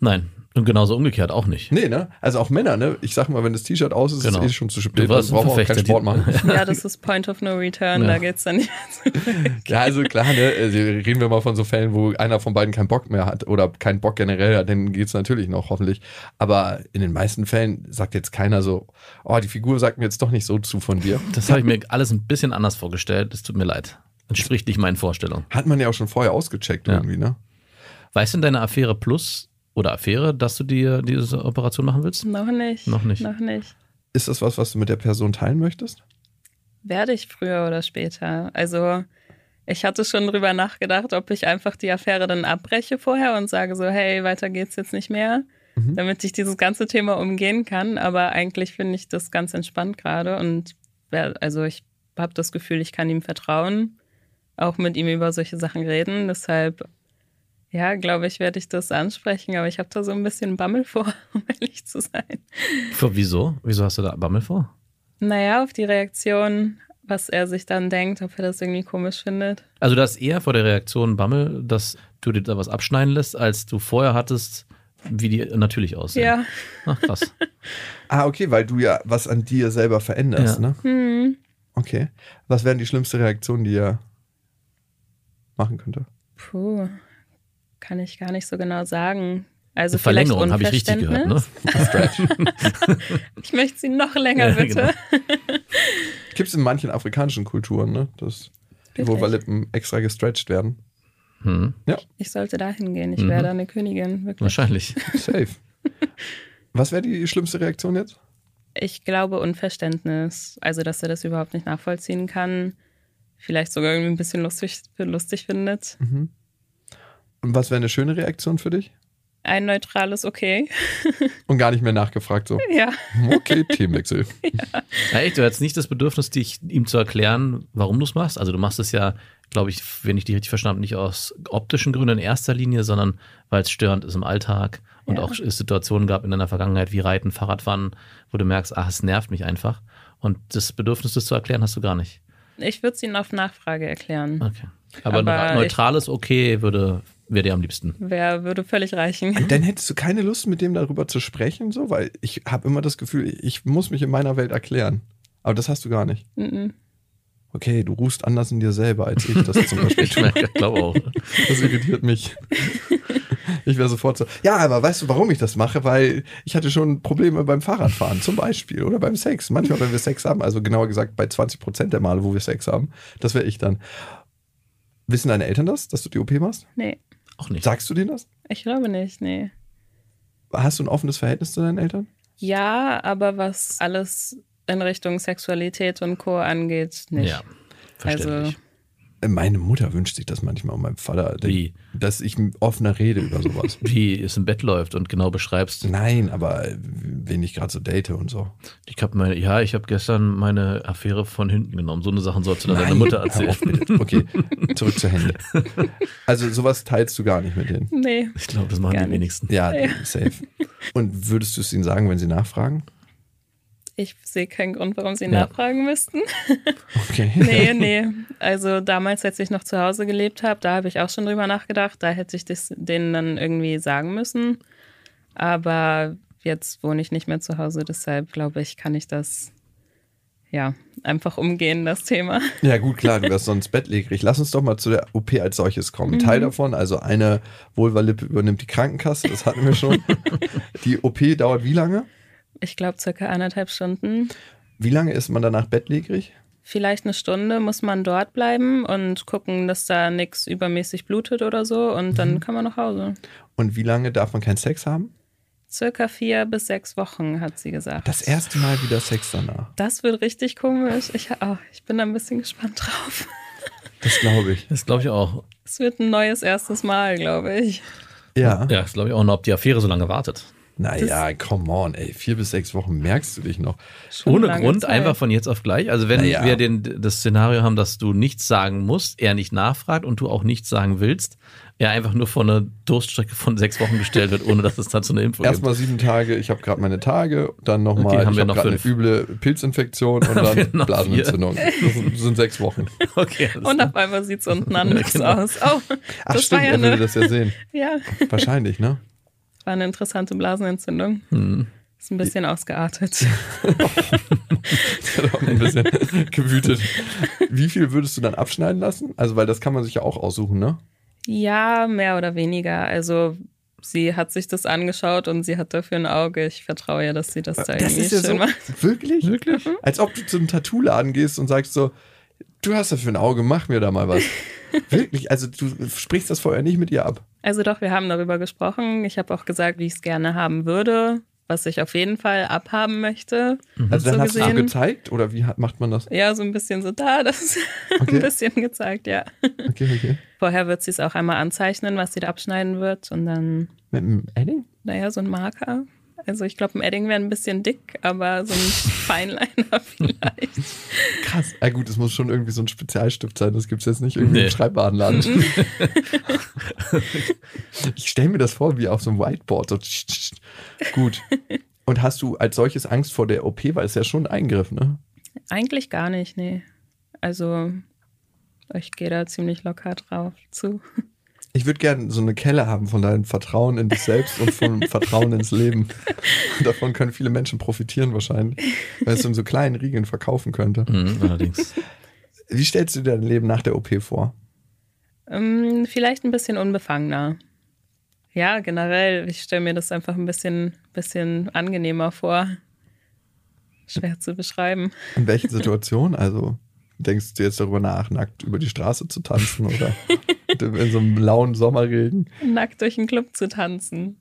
Speaker 4: Nein. Und genauso umgekehrt auch nicht.
Speaker 3: Nee, ne? Also auch Männer, ne? Ich sag mal, wenn das T-Shirt aus ist,
Speaker 4: Genau.
Speaker 3: ist es eh schon zu spät.
Speaker 4: Du warst
Speaker 3: Also brauchen wir auch
Speaker 4: ein
Speaker 3: keinen Sport machen.
Speaker 5: Ja, das ist Point of No Return.
Speaker 4: Ja.
Speaker 5: Da geht's dann nicht.
Speaker 3: Ja, also klar, ne? Also reden wir mal von so Fällen, wo einer von beiden keinen Bock mehr hat oder keinen Bock generell hat, dann geht's natürlich noch, hoffentlich. Aber in den meisten Fällen sagt jetzt keiner so, oh, die Figur sagt mir jetzt doch nicht so zu von dir.
Speaker 4: Das habe ich mir alles ein bisschen anders vorgestellt. Es tut mir leid. Entspricht nicht meinen Vorstellungen.
Speaker 3: Hat man ja auch schon vorher ausgecheckt
Speaker 4: Ja.
Speaker 3: irgendwie, ne?
Speaker 4: Weißt du in deiner Affäre Plus oder Affäre, dass du dir diese Operation machen willst?
Speaker 5: Noch nicht.
Speaker 4: Noch nicht.
Speaker 5: Noch nicht.
Speaker 3: Ist das was, was du mit der Person teilen möchtest?
Speaker 5: Werde ich früher oder später. Also ich hatte schon drüber nachgedacht, ob ich einfach die Affäre dann abbreche vorher und sage so, hey, weiter geht's jetzt nicht mehr,
Speaker 3: Mhm.
Speaker 5: damit ich dieses ganze Thema umgehen kann. Aber eigentlich finde ich das ganz entspannt gerade und wer- also ich habe das Gefühl, ich kann ihm vertrauen, auch mit ihm über solche Sachen reden. Deshalb, ja, glaube ich, werde ich das ansprechen, aber ich habe da so ein bisschen Bammel vor, um ehrlich zu sein.
Speaker 4: Für, wieso? Wieso hast du da Bammel vor?
Speaker 5: Naja, auf die Reaktion, was er sich dann denkt, ob er das irgendwie komisch findet.
Speaker 4: Also du hast eher vor der Reaktion Bammel, dass du dir da was abschneiden lässt, als du vorher hattest, wie die natürlich aussehen.
Speaker 5: Ja.
Speaker 4: Ach, krass.
Speaker 3: Ah, okay, weil du ja was an dir selber veränderst,
Speaker 4: Ja.
Speaker 3: ne?
Speaker 5: Hm.
Speaker 3: Okay. Was wären die schlimmste Reaktionen, die er machen könnte?
Speaker 5: Puh, kann ich gar nicht so genau sagen. Also
Speaker 4: Verlängerung habe ich richtig gehört, ne?
Speaker 5: Ich möchte sie noch länger,
Speaker 4: Ja,
Speaker 5: bitte.
Speaker 4: genau.
Speaker 3: Gibt es in manchen afrikanischen Kulturen, ne? Dass die
Speaker 5: Wirklich?
Speaker 3: Vulvalippen extra gestretched werden.
Speaker 4: Hm,
Speaker 5: Ich sollte dahin gehen. Ich
Speaker 4: Mhm.
Speaker 5: wäre da eine Königin, wirklich.
Speaker 4: wahrscheinlich.
Speaker 3: Safe. Was wäre die schlimmste Reaktion jetzt?
Speaker 5: Ich glaube Unverständnis. Also, dass er das überhaupt nicht nachvollziehen kann. Vielleicht sogar irgendwie ein bisschen lustig, lustig findet.
Speaker 3: Mhm. Und was wäre eine schöne Reaktion für dich?
Speaker 5: Ein neutrales Okay.
Speaker 3: Und gar nicht mehr nachgefragt, so,
Speaker 5: Ja.
Speaker 3: okay, Themenwechsel.
Speaker 4: Ja, echt, du hast nicht das Bedürfnis, dich ihm zu erklären, warum du es machst. Also du machst es ja, glaube ich, wenn ich dich richtig verstanden habe, nicht aus optischen Gründen in erster Linie, sondern weil es störend ist im Alltag und
Speaker 5: Ja.
Speaker 4: auch es Situationen gab in deiner Vergangenheit wie Reiten, Fahrradfahren, wo du merkst, ach, es nervt mich einfach. Und das Bedürfnis, das zu erklären, hast du gar nicht.
Speaker 5: Ich würde es ihnen auf Nachfrage erklären.
Speaker 4: Okay. Aber,
Speaker 5: Aber
Speaker 4: ein neutrales Okay würde, wäre dir am liebsten.
Speaker 5: Wer würde völlig reichen?
Speaker 3: Dann hättest du keine Lust, mit dem darüber zu sprechen, so, weil ich habe immer das Gefühl, ich muss mich in meiner Welt erklären. Aber das hast du gar nicht.
Speaker 5: Mhm.
Speaker 3: Okay, du ruhst anders in dir selber, als ich das zum Beispiel
Speaker 4: Ich
Speaker 3: tue.
Speaker 4: glaube auch.
Speaker 3: Das irritiert mich. Ich wäre sofort so, ja, aber weißt du, warum ich das mache? Weil ich hatte schon Probleme beim Fahrradfahren zum Beispiel oder beim Sex. Manchmal, wenn wir Sex haben, also genauer gesagt bei 20 Prozent der Male, wo wir Sex haben, das wäre ich dann. Wissen deine Eltern das, dass du die OP machst?
Speaker 5: Nee,
Speaker 4: Auch nicht.
Speaker 3: Sagst du denen das?
Speaker 5: ich glaube nicht, nee.
Speaker 3: Hast du ein offenes Verhältnis zu deinen Eltern?
Speaker 5: Ja, aber was alles in Richtung Sexualität und Co. angeht, nicht.
Speaker 4: Ja, verständlich.
Speaker 5: Also-
Speaker 3: Meine Mutter wünscht sich das manchmal und mein Vater,
Speaker 4: Wie?
Speaker 3: dass ich offener rede über sowas.
Speaker 4: Wie es im Bett läuft und genau beschreibst.
Speaker 3: Nein, aber wen ich gerade so date und so.
Speaker 4: Ich habe meine, ja, ich habe gestern meine Affäre von hinten genommen. So eine Sachen sollst du dann deiner Mutter erzählen.
Speaker 3: auf. Okay, zurück zur Hände. Also sowas teilst du gar nicht mit denen.
Speaker 5: Nee.
Speaker 4: Ich glaube, das machen die
Speaker 5: nicht.
Speaker 4: wenigsten.
Speaker 3: Ja,
Speaker 5: Ja.
Speaker 3: safe. Und würdest du es ihnen sagen, wenn sie nachfragen?
Speaker 5: Ich sehe keinen Grund, warum Sie
Speaker 4: Ja.
Speaker 5: nachfragen müssten.
Speaker 3: Okay.
Speaker 5: Nee, nee. Also damals, als ich noch zu Hause gelebt habe, da habe ich auch schon drüber nachgedacht. Da hätte ich das denen dann irgendwie sagen müssen. Aber jetzt wohne ich nicht mehr zu Hause, deshalb glaube ich, kann ich das ja einfach umgehen, das Thema.
Speaker 3: Ja, gut, klar, du wärst sonst bettlägerig. Lass uns doch mal zu der OP als solches kommen. Teil davon, also eine Vulvalippe übernimmt die Krankenkasse, das hatten wir schon. die OP dauert wie lange?
Speaker 5: Ich glaube, circa eineinhalb Stunden.
Speaker 3: Wie lange ist man danach bettlägerig?
Speaker 5: Vielleicht eine Stunde muss man dort bleiben und gucken, dass da nichts übermäßig blutet oder so und dann kann man nach Hause.
Speaker 3: Und wie lange darf man keinen Sex haben?
Speaker 5: Circa vier bis sechs Wochen, hat sie gesagt.
Speaker 3: Das erste Mal wieder Sex danach.
Speaker 5: Das wird richtig komisch. Ich, oh, ich bin da ein bisschen gespannt drauf.
Speaker 3: Das glaube ich.
Speaker 4: Das glaube ich auch.
Speaker 5: Es wird ein neues erstes Mal, glaube ich.
Speaker 3: Ja.
Speaker 4: Ja, das glaube ich auch. Und ob die Affäre so lange wartet.
Speaker 3: Naja, come on, ey. Vier bis sechs Wochen merkst du dich noch.
Speaker 4: Ohne Grund,
Speaker 5: Zeit.
Speaker 4: einfach von jetzt auf gleich. Also wenn
Speaker 3: Naja.
Speaker 4: wir den, das Szenario haben, dass du nichts sagen musst, er nicht nachfragt und du auch nichts sagen willst, er einfach nur vor eine Durststrecke von sechs Wochen gestellt wird, ohne dass es dazu eine Info gibt.
Speaker 3: Erstmal sieben Tage, ich habe gerade meine Tage, dann nochmal,
Speaker 4: Okay, haben
Speaker 3: ich
Speaker 4: wir
Speaker 3: habe
Speaker 4: noch
Speaker 3: gerade eine üble Pilzinfektion und dann
Speaker 4: noch
Speaker 3: Blasenentzündung. Das sind, das sind sechs Wochen.
Speaker 4: Okay,
Speaker 5: Und auf einmal sieht es unten anders
Speaker 4: Genau.
Speaker 5: aus. Oh,
Speaker 3: Ach
Speaker 5: das
Speaker 3: stimmt,
Speaker 5: war ja
Speaker 3: er würde das ja sehen.
Speaker 5: ja,
Speaker 3: Wahrscheinlich, ne?
Speaker 5: War eine interessante Blasenentzündung.
Speaker 4: Hm.
Speaker 5: Ist ein bisschen ausgeartet.
Speaker 3: Der hat auch ein bisschen gewütet. Wie viel würdest du dann abschneiden lassen? Also, weil das kann man sich ja auch aussuchen, ne?
Speaker 5: Ja, mehr oder weniger. Also sie hat sich das angeschaut und sie hat dafür ein Auge. Ich vertraue ihr, dass sie das da
Speaker 3: Das
Speaker 5: irgendwie
Speaker 3: ist ja
Speaker 5: schön
Speaker 3: so.
Speaker 5: macht.
Speaker 3: Wirklich?
Speaker 4: Wirklich?
Speaker 3: Als ob du zum Tattoo-Laden gehst und sagst so, du hast dafür ein Auge, mach mir da mal was. Wirklich? Also, du sprichst das vorher nicht mit ihr ab.
Speaker 5: Also doch, wir haben darüber gesprochen. Ich habe auch gesagt, wie ich es gerne haben würde, was ich auf jeden Fall abhaben möchte.
Speaker 3: Also, dann
Speaker 5: So
Speaker 3: hast du es
Speaker 5: gesehen.
Speaker 3: gezeigt oder wie hat- macht man das?
Speaker 5: Ja, so ein bisschen so da, das
Speaker 3: Okay.
Speaker 5: ein bisschen gezeigt, ja.
Speaker 3: Okay, okay.
Speaker 5: Vorher wird sie es auch einmal anzeichnen, was sie da abschneiden wird und dann,
Speaker 3: Mit einem Edding?
Speaker 5: naja, so ein Marker. Also ich glaube, ein Edding wäre ein bisschen dick, aber so ein Feinliner vielleicht.
Speaker 3: Krass. Ja, gut, es muss schon irgendwie so ein Spezialstift sein. Das gibt es jetzt nicht irgendwie im
Speaker 4: Nee.
Speaker 3: Schreibwarenladen. ich stelle mir das vor wie auf so einem Whiteboard. So tsch, tsch, tsch. Gut. Und hast du als solches Angst vor der OP, weil es ja schon ein Eingriff, ne?
Speaker 5: Eigentlich gar nicht, nee. Also ich gehe da ziemlich locker drauf zu.
Speaker 3: Ich würde gerne so eine Kelle haben von deinem Vertrauen in dich selbst und vom Vertrauen ins Leben. Davon können viele Menschen profitieren wahrscheinlich, weil es in so kleinen Riegeln verkaufen könnte.
Speaker 4: Mhm, allerdings.
Speaker 3: Wie stellst du dir dein Leben nach der OP vor?
Speaker 5: Ähm, vielleicht ein bisschen unbefangener. Ja, generell, ich stelle mir das einfach ein bisschen, bisschen angenehmer vor. Schwer zu beschreiben.
Speaker 3: In welchen Situationen? Also denkst du jetzt darüber nach, nackt über die Straße zu tanzen oder in so einem lauen Sommerregen?
Speaker 5: Nackt durch den Club zu tanzen.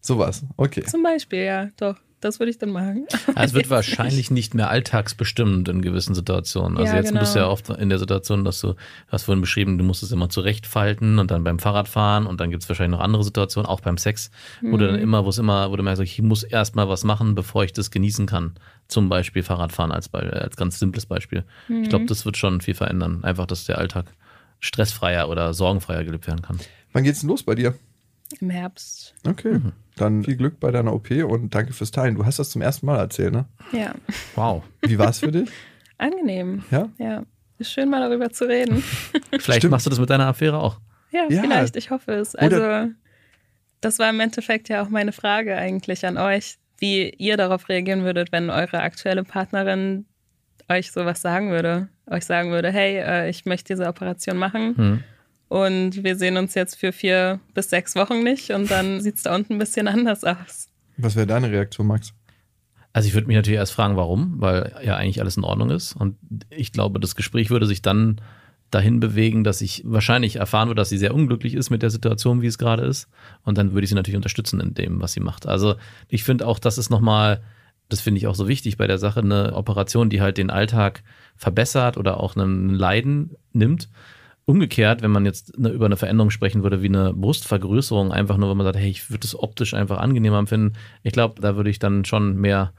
Speaker 3: Sowas. Okay.
Speaker 5: Zum Beispiel, ja, doch. Das würde ich dann machen.
Speaker 4: Also es wird wahrscheinlich nicht mehr alltagsbestimmend in gewissen Situationen. Also
Speaker 5: Ja,
Speaker 4: jetzt bist du ja
Speaker 5: genau.
Speaker 4: oft in der Situation, dass du, du hast vorhin beschrieben, du musst es immer zurechtfalten und dann beim Fahrradfahren und dann gibt es wahrscheinlich noch andere Situationen, auch beim Sex, wo du
Speaker 5: Mhm.
Speaker 4: dann immer, wo es immer, wo du merkst, ich muss erstmal was machen, bevor ich das genießen kann. Zum Beispiel Fahrradfahren als, Be- als ganz simples Beispiel. Ich
Speaker 5: Mhm.
Speaker 4: glaube, das wird schon viel verändern. Einfach, dass der Alltag stressfreier oder sorgenfreier gelebt werden kann.
Speaker 3: Wann geht's denn los bei dir?
Speaker 5: Im Herbst.
Speaker 3: Okay. Dann viel Glück bei deiner OP und danke fürs Teilen. Du hast das zum ersten Mal erzählt, ne?
Speaker 5: Ja.
Speaker 4: Wow.
Speaker 3: Wie war es für dich?
Speaker 5: Angenehm.
Speaker 3: Ja?
Speaker 5: Ja. Ist schön, mal darüber zu reden.
Speaker 4: Vielleicht
Speaker 3: Stimmt.
Speaker 4: machst du das mit deiner Affäre auch.
Speaker 5: Ja,
Speaker 3: Ja.
Speaker 5: vielleicht, ich hoffe es. Also, das war im Endeffekt ja auch meine Frage eigentlich an euch, wie ihr darauf reagieren würdet, wenn eure aktuelle Partnerin euch sowas sagen würde. Euch sagen würde, hey, äh, ich möchte diese Operation machen
Speaker 4: Hm.
Speaker 5: und wir sehen uns jetzt für vier bis sechs Wochen nicht und dann sieht es da unten ein bisschen anders aus.
Speaker 3: Was wäre deine Reaktion, Max?
Speaker 4: Also ich würde mich natürlich erst fragen, warum, weil ja eigentlich alles in Ordnung ist. Und ich glaube, das Gespräch würde sich dann dahin bewegen, dass ich wahrscheinlich erfahren würde, dass sie sehr unglücklich ist mit der Situation, wie es gerade ist. Und dann würde ich sie natürlich unterstützen in dem, was sie macht. Also ich finde auch, das ist nochmal, das finde ich auch so wichtig bei der Sache, eine Operation, die halt den Alltag verbessert oder auch ein Leiden nimmt. Umgekehrt, wenn man jetzt eine, über eine Veränderung sprechen würde, wie eine Brustvergrößerung, einfach nur, wenn man sagt, hey, ich würde es optisch einfach angenehmer empfinden, ich glaube, da würde ich dann schon mehr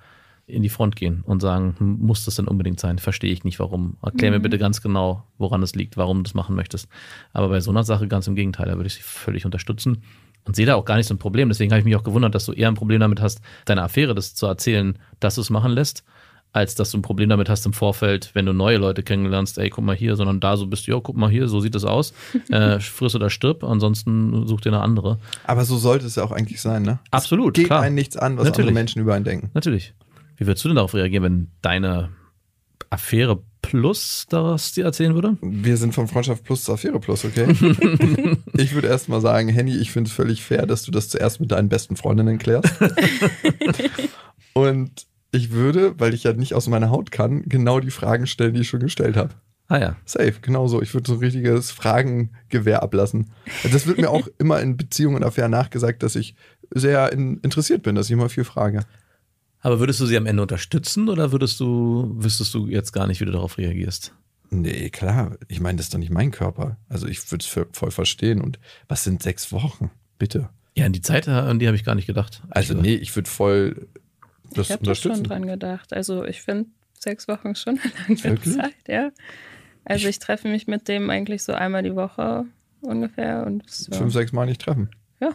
Speaker 4: in die Front gehen und sagen, hm, muss das denn unbedingt sein? Verstehe ich nicht, warum. Erklär mir bitte ganz genau, woran es liegt, warum du das machen möchtest. Aber bei so einer Sache ganz im Gegenteil, da würde ich sie völlig unterstützen und sehe da auch gar nicht so ein Problem. Deswegen habe ich mich auch gewundert, dass du eher ein Problem damit hast, deiner Affäre das zu erzählen, dass du es machen lässt, als dass du ein Problem damit hast im Vorfeld, wenn du neue Leute kennenlernst, ey, guck mal hier, sondern da so bist du, ja, guck mal hier, so sieht es aus. Äh, friss oder stirb, ansonsten such dir eine andere.
Speaker 3: Aber so sollte es ja auch eigentlich sein, ne?
Speaker 4: Absolut,
Speaker 3: Geht
Speaker 4: klar.
Speaker 3: einen nichts an, was
Speaker 4: Natürlich.
Speaker 3: andere Menschen über einen denken.
Speaker 4: Natürlich. Wie würdest du denn darauf reagieren, wenn deine Affäre Plus das dir erzählen würde?
Speaker 3: Wir sind von Freundschaft Plus zu Affäre Plus, okay? ich würde erst mal sagen, Henny, ich finde es völlig fair, dass du das zuerst mit deinen besten Freundinnen klärst. Und ich würde, weil ich ja nicht aus meiner Haut kann, genau die Fragen stellen, die ich schon gestellt habe.
Speaker 4: Ah ja.
Speaker 3: Safe, genau so. Ich würde so ein richtiges Fragengewehr ablassen. Das wird mir auch immer in Beziehungen und Affären nachgesagt, dass ich sehr in, interessiert bin, dass ich immer viel frage.
Speaker 4: Aber würdest du sie am Ende unterstützen oder würdest du, wüsstest du jetzt gar nicht, wie du darauf reagierst?
Speaker 3: Nee, klar. Ich meine, das ist doch nicht mein Körper. Also ich würde es voll verstehen. Und was sind sechs Wochen? Bitte.
Speaker 4: Ja, an die Zeit, an die habe ich gar nicht gedacht.
Speaker 3: Also nee, ich würde voll das
Speaker 5: ich habe da schon
Speaker 3: unterstützen.
Speaker 5: dran gedacht. Also ich finde sechs Wochen ist schon eine lange
Speaker 3: Wirklich?
Speaker 5: Zeit, ja. Also ich treffe mich mit dem eigentlich so einmal die Woche ungefähr und so.
Speaker 3: Fünf, sechs Mal nicht treffen.
Speaker 5: Ja.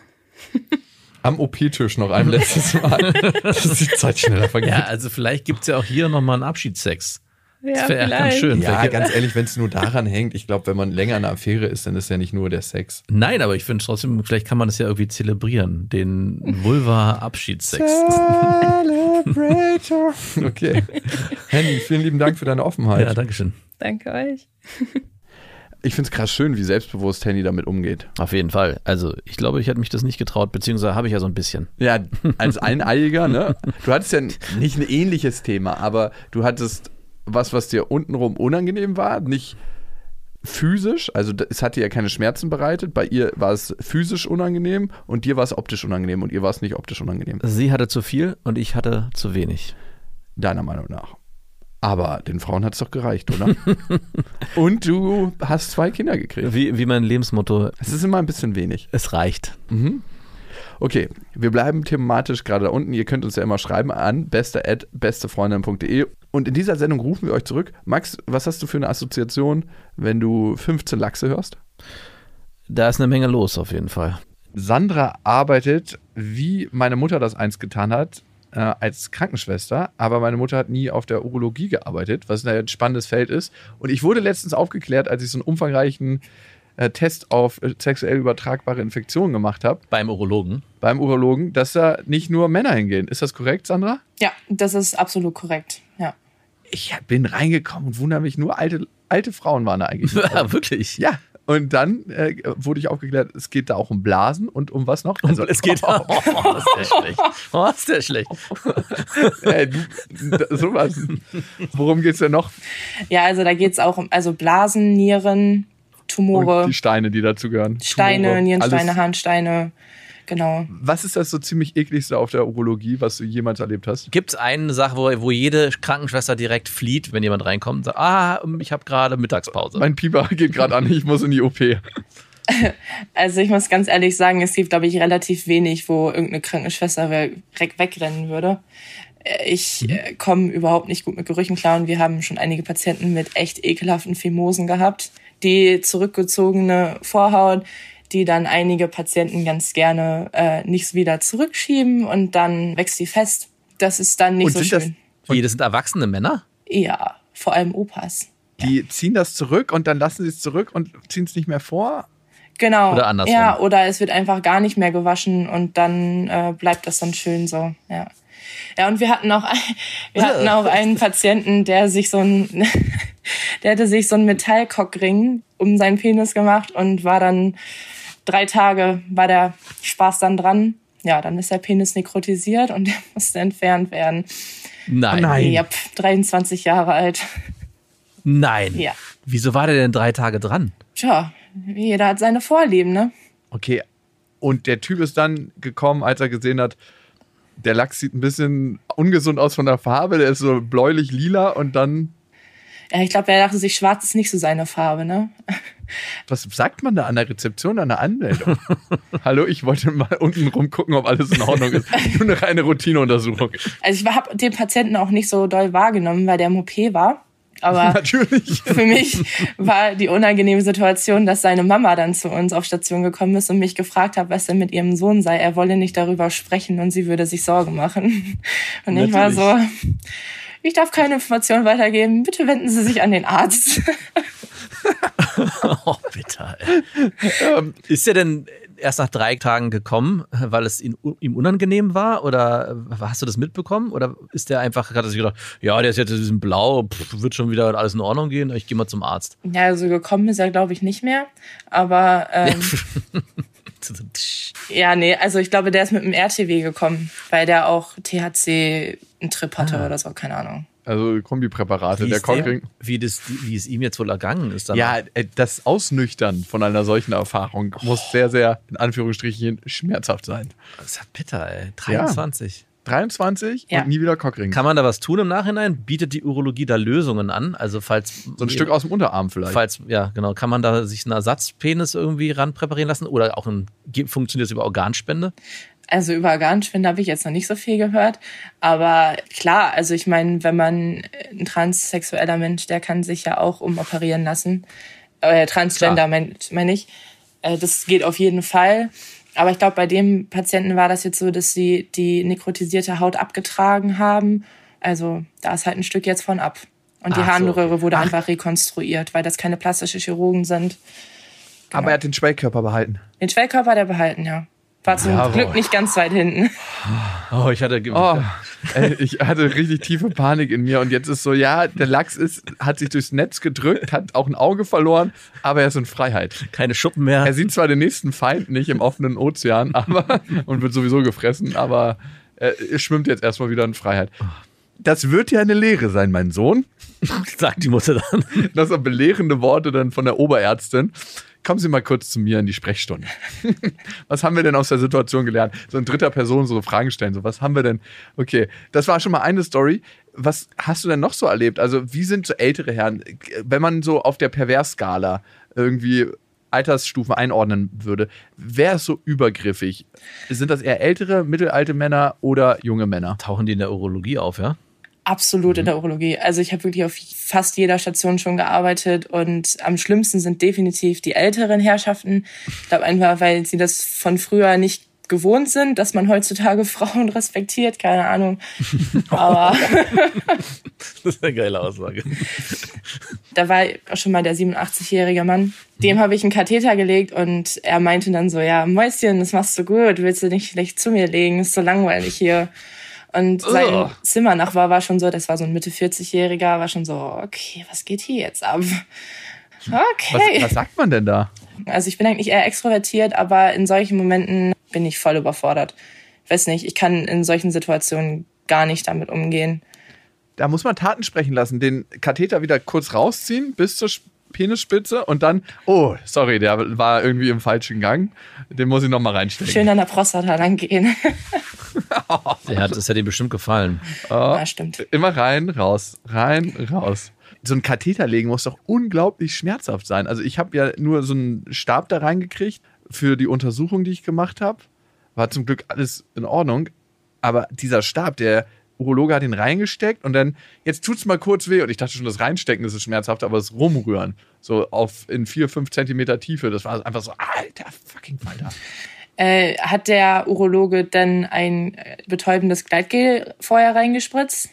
Speaker 3: Am OP-Tisch noch ein letztes Mal, dass die Zeit schneller vergeht.
Speaker 4: Ja, also vielleicht gibt es ja auch hier nochmal einen Abschiedssex.
Speaker 5: ja,
Speaker 4: Das wäre ganz schön.
Speaker 3: Ja,
Speaker 4: Vielleicht-
Speaker 3: ganz ehrlich, wenn es nur daran hängt, ich glaube, wenn man länger in einer Affäre ist, dann ist ja nicht nur der Sex.
Speaker 4: Nein, aber ich finde trotzdem, vielleicht kann man das ja irgendwie zelebrieren, den Vulva-Abschiedssex.
Speaker 3: Celebrator. Okay. Henny, vielen lieben Dank für deine Offenheit.
Speaker 4: Ja, danke schön.
Speaker 5: Danke euch.
Speaker 3: ich finde es krass schön, wie selbstbewusst Henny damit umgeht.
Speaker 4: Auf jeden Fall. Also, ich glaube, ich hätte mich das nicht getraut, beziehungsweise habe ich ja so ein bisschen.
Speaker 3: Ja, als Eineiiger, ne? Du hattest ja nicht ein ähnliches Thema, aber du hattest was, was dir untenrum unangenehm war, nicht physisch, also es hat dir ja keine Schmerzen bereitet, bei ihr war es physisch unangenehm und dir war es optisch unangenehm und ihr war es nicht optisch unangenehm,
Speaker 4: Sie hatte zu viel und ich hatte zu wenig.
Speaker 3: deiner Meinung nach. Aber den Frauen hat es doch gereicht, oder? und du hast zwei Kinder gekriegt.
Speaker 4: Wie, wie mein Lebensmotto,
Speaker 3: Es ist immer ein bisschen wenig.
Speaker 4: es reicht.
Speaker 3: Mhm. Okay, wir bleiben thematisch gerade da unten. Ihr könnt uns ja immer schreiben an beste@bestefreundin.de und in dieser Sendung rufen wir euch zurück. Max, was hast du für eine Assoziation, wenn du 15 Lachse hörst?
Speaker 4: Da ist eine Menge los auf jeden Fall.
Speaker 3: Sandra arbeitet, wie meine Mutter das einst getan hat, äh, als Krankenschwester, aber meine Mutter hat nie auf der Urologie gearbeitet, was ein spannendes Feld ist. Und ich wurde letztens aufgeklärt, als ich so einen umfangreichen äh, Test auf äh, sexuell übertragbare Infektionen gemacht habe
Speaker 4: Beim Urologen.
Speaker 3: beim Urologen, dass da nicht nur Männer hingehen. Ist das korrekt, Sandra?
Speaker 6: Ja, das ist absolut korrekt. Ja.
Speaker 3: Ich bin reingekommen und wundere mich, nur alte, alte Frauen waren da eigentlich.
Speaker 4: Ja, wirklich.
Speaker 3: ja. Und dann äh, wurde ich aufgeklärt, es geht da auch um Blasen und um was noch? Also,
Speaker 4: es geht. Oh, ist der schlecht. Oh, ist der schlecht.
Speaker 3: Da- sowas. Worum geht's denn noch?
Speaker 6: Ja, also da geht's auch um also Blasen, Nieren, Tumore,
Speaker 3: Und die Steine, die dazu gehören.
Speaker 6: Steine,
Speaker 3: Tumore,
Speaker 6: Nierensteine,
Speaker 3: alles.
Speaker 6: Harnsteine. Genau.
Speaker 3: Was ist das so ziemlich ekligste auf der Urologie, was du jemals erlebt hast?
Speaker 4: Gibt es eine Sache, wo, wo jede Krankenschwester direkt flieht, wenn jemand reinkommt und sagt, ah, ich habe gerade Mittagspause.
Speaker 3: Mein Pieper geht gerade an, ich muss in die OP.
Speaker 6: Also ich muss ganz ehrlich sagen, es gibt, glaube ich, relativ wenig, wo irgendeine Krankenschwester we- weg- wegrennen würde. Äh, Ich äh, komme überhaupt nicht gut mit Gerüchen klar und wir haben schon einige Patienten mit echt ekelhaften Phimosen gehabt. Die zurückgezogene Vorhaut, die dann einige Patienten ganz gerne äh, nicht wieder zurückschieben und dann wächst die fest. Das ist dann nicht
Speaker 3: Und
Speaker 6: so
Speaker 3: sind das-
Speaker 6: schön.
Speaker 4: Wie, das sind erwachsene Männer?
Speaker 6: Ja, vor allem Opas.
Speaker 3: Die ziehen das zurück und dann lassen sie es zurück und ziehen es nicht mehr vor.
Speaker 6: Genau.
Speaker 4: Oder andersrum.
Speaker 6: Ja, oder es wird einfach gar nicht mehr gewaschen und dann äh, bleibt das dann schön so. Ja. Ja, und wir hatten auch, ein- wir hatten auch einen Patienten, der sich so ein, der hatte sich so einen Metallkockring um seinen Penis gemacht und war dann drei Tage war der Spaß dann dran. Ja, dann ist der Penis nekrotisiert und der musste entfernt werden.
Speaker 4: Nein.
Speaker 3: Nein.
Speaker 6: Ja, pf, 23 Jahre alt.
Speaker 4: Nein.
Speaker 6: Ja.
Speaker 4: Wieso war der denn drei Tage dran?
Speaker 6: Tja, jeder hat seine Vorlieben, ne?
Speaker 3: Okay. Und der Typ ist dann gekommen, als er gesehen hat, der Lachs sieht ein bisschen ungesund aus von der Farbe, der ist so bläulich-lila und dann,
Speaker 6: Ja, ich glaube, er dachte sich, schwarz ist nicht so seine Farbe, ne?
Speaker 3: Was sagt man da an der Rezeption, an der Anmeldung? Hallo, ich wollte mal unten rumgucken, ob alles in Ordnung ist. Nur eine reine Routineuntersuchung.
Speaker 6: Also ich habe den Patienten auch nicht so doll wahrgenommen, weil der im OP war. Aber
Speaker 3: Natürlich.
Speaker 6: für mich war die unangenehme Situation, dass seine Mama dann zu uns auf Station gekommen ist und mich gefragt hat, was denn mit ihrem Sohn sei. Er wolle nicht darüber sprechen und sie würde sich Sorgen machen. Und ich war so, ich darf keine Informationen weitergeben. Bitte wenden Sie sich an den Arzt.
Speaker 4: oh, bitter. Ähm, ist er denn erst nach drei Tagen gekommen, weil es ihm, unangenehm war? Oder hast du das mitbekommen? Oder ist der einfach, hat er sich gedacht, ja, der ist jetzt in diesem Blau, pff, wird schon wieder alles in Ordnung gehen, ich gehe mal zum Arzt?
Speaker 6: Ja, also gekommen ist er, glaube ich, nicht mehr. Aber ähm, ja, nee, also ich glaube, der ist mit dem RTW gekommen, weil der auch THC einen Trip hatte ah. oder so, keine Ahnung.
Speaker 3: Also Kombipräparate, der Cockring.
Speaker 4: Wie, das, wie es ihm jetzt wohl ergangen ist.
Speaker 3: Danach. Ja, äh, das Ausnüchtern von einer solchen Erfahrung oh. muss sehr, sehr, in Anführungsstrichen, schmerzhaft sein.
Speaker 4: Das ist bitter, ey. 23. Ja.
Speaker 3: 23 ja. und nie wieder Cockring.
Speaker 4: Kann man da was tun im Nachhinein? Bietet die Urologie da Lösungen an? Also falls
Speaker 3: so ein Stück aus dem Unterarm vielleicht.
Speaker 4: Falls ja genau, kann man da sich einen Ersatzpenis irgendwie ranpräparieren lassen oder auch ein funktioniert es über Organspende?
Speaker 6: Also über Organspende habe ich jetzt noch nicht so viel gehört. Aber klar, also ich meine, wenn man ein transsexueller Mensch, der kann sich ja auch umoperieren lassen. Äh, Transgender meine mein ich. Äh, das geht auf jeden Fall. Aber ich glaube, bei dem Patienten war das jetzt so, dass sie die nekrotisierte Haut abgetragen haben. Also da ist halt ein Stück jetzt von ab. Und die Ach Harnröhre so. wurde Ach. einfach rekonstruiert, weil das keine plastische Chirurgen sind.
Speaker 3: Genau. Aber er hat den Schwellkörper behalten.
Speaker 6: Den Schwellkörper hat er behalten, ja. War zum Jawohl. Glück nicht ganz weit hinten.
Speaker 4: Oh, ich hatte,
Speaker 3: oh, ich hatte richtig tiefe Panik in mir und jetzt ist so, ja, der Lachs ist, hat sich durchs Netz gedrückt, hat auch ein Auge verloren, aber er ist in Freiheit.
Speaker 4: Keine Schuppen mehr.
Speaker 3: Er sieht zwar den nächsten Feind nicht im offenen Ozean, aber und wird sowieso gefressen, aber er, er schwimmt jetzt erstmal wieder in Freiheit. Das wird ja eine Lehre sein, mein Sohn.
Speaker 4: Sagt die Mutter dann.
Speaker 3: Das sind belehrende Worte dann von der Oberärztin kommen Sie mal kurz zu mir in die Sprechstunde. was haben wir denn aus der Situation gelernt? So in dritter Person so Fragen stellen. So, was haben wir denn? Okay, das war schon mal eine Story. Was hast du denn noch so erlebt? Also, wie sind so ältere Herren, wenn man so auf der Perversskala irgendwie Altersstufen einordnen würde, wer ist so übergriffig? Sind das eher ältere, mittelalte Männer oder junge Männer?
Speaker 4: Tauchen die in der Urologie auf, ja?
Speaker 6: Absolut mhm. in der Urologie. Also ich habe wirklich auf fast jeder Station schon gearbeitet und am schlimmsten sind definitiv die älteren Herrschaften. Ich glaube einfach, weil sie das von früher nicht gewohnt sind, dass man heutzutage Frauen respektiert, keine Ahnung. Aber
Speaker 4: das ist eine geile Aussage.
Speaker 6: Da war auch schon mal der 87-jährige Mann. Dem habe ich einen Katheter gelegt und er meinte dann so, ja, Mäuschen, das machst du gut, willst du nicht schlecht zu mir legen, ist so langweilig hier. Und sein oh. Zimmernachbar war schon so, das war so ein Mitte 40-Jähriger, war schon so, okay, was geht hier jetzt ab?
Speaker 3: Okay. Was, was sagt man denn da?
Speaker 6: Also ich bin eigentlich eher extrovertiert, aber in solchen Momenten bin ich voll überfordert. Ich weiß nicht, ich kann in solchen Situationen gar nicht damit umgehen.
Speaker 3: Da muss man Taten sprechen lassen, den Katheter wieder kurz rausziehen bis zur Penisspitze und dann, oh, sorry, der war irgendwie im falschen Gang. Den muss ich nochmal reinstecken.
Speaker 6: Schön an der Prostata lang gehen.
Speaker 4: der hat, das hat ihm bestimmt gefallen.
Speaker 3: Oh, ja, stimmt. Immer rein, raus, rein, raus. So ein Katheter legen muss doch unglaublich schmerzhaft sein. Also ich habe ja nur so einen Stab da reingekriegt für die Untersuchung, die ich gemacht habe. War zum Glück alles in Ordnung. Aber dieser Stab, der Urologe hat ihn reingesteckt und dann, jetzt tut es mal kurz weh. Und ich dachte schon, das Reinstecken das ist schmerzhaft, aber das Rumrühren, so auf in vier, fünf Zentimeter Tiefe, das war einfach so, alter fucking Falter.
Speaker 6: Äh, hat der Urologe dann ein äh, betäubendes Gleitgel vorher reingespritzt?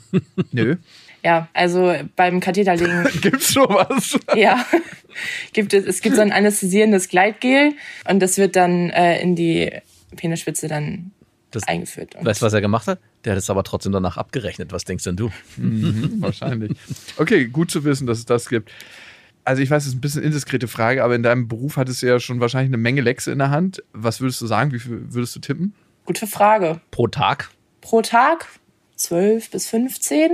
Speaker 3: Nö.
Speaker 6: Ja, also beim Katheterlegen.
Speaker 3: Gibt's sowas?
Speaker 6: ja. Gibt es, es gibt so ein anästhesierendes Gleitgel und das wird dann äh, in die Penisspitze dann das, eingeführt.
Speaker 4: weißt du, was er gemacht hat? Der hat es aber trotzdem danach abgerechnet. Was denkst denn du?
Speaker 3: Mhm, wahrscheinlich. Okay, gut zu wissen, dass es das gibt. Also ich weiß, es ist ein bisschen indiskrete Frage, aber in deinem Beruf hattest du ja schon wahrscheinlich eine Menge Lexe in der Hand. Was würdest du sagen? Wie viel würdest du tippen?
Speaker 6: Gute Frage.
Speaker 4: Pro Tag?
Speaker 6: Pro Tag 12 bis 15.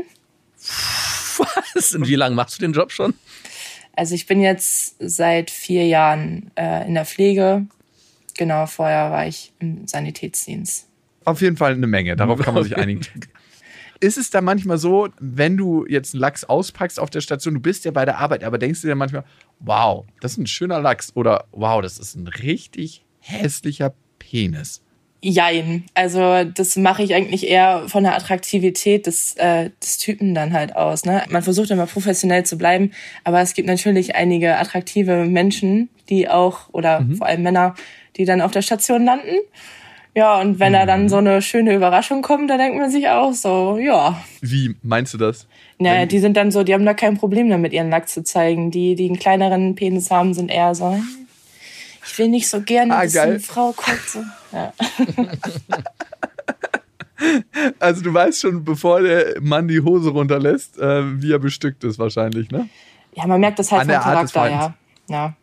Speaker 4: Was? Und wie lange machst du den Job schon?
Speaker 6: Also ich bin jetzt seit vier Jahren äh, in der Pflege. Genau, vorher war ich im Sanitätsdienst.
Speaker 3: Auf jeden Fall eine Menge, darauf kann man sich einigen. Ist es da manchmal so, wenn du jetzt einen Lachs auspackst auf der Station, du bist ja bei der Arbeit, aber denkst du dir manchmal, wow, das ist ein schöner Lachs oder wow, das ist ein richtig hässlicher Penis?
Speaker 6: Jein. Also das mache ich eigentlich eher von der Attraktivität des, äh, des Typen dann halt aus. Ne? Man versucht immer professionell zu bleiben, aber es gibt natürlich einige attraktive Menschen, die auch, oder mhm. vor allem Männer, die dann auf der Station landen Ja, und wenn da dann so eine schöne Überraschung kommt, dann denkt man sich auch so, ja.
Speaker 3: Wie meinst du das?
Speaker 6: Naja, die sind dann so, die haben da kein Problem damit, ihren Lack zu zeigen. Die, die einen kleineren Penis haben, sind eher so, "Hm, ich will nicht so gerne,
Speaker 3: Ah,
Speaker 6: dass
Speaker 3: geil.
Speaker 6: eine Frau guckt. So. Ja.
Speaker 3: Also du weißt schon, bevor der Mann die Hose runterlässt, äh, wie er bestückt ist wahrscheinlich, ne?
Speaker 6: ja, man merkt das halt
Speaker 3: An
Speaker 6: vom
Speaker 3: der Art des
Speaker 6: Charakter, ja.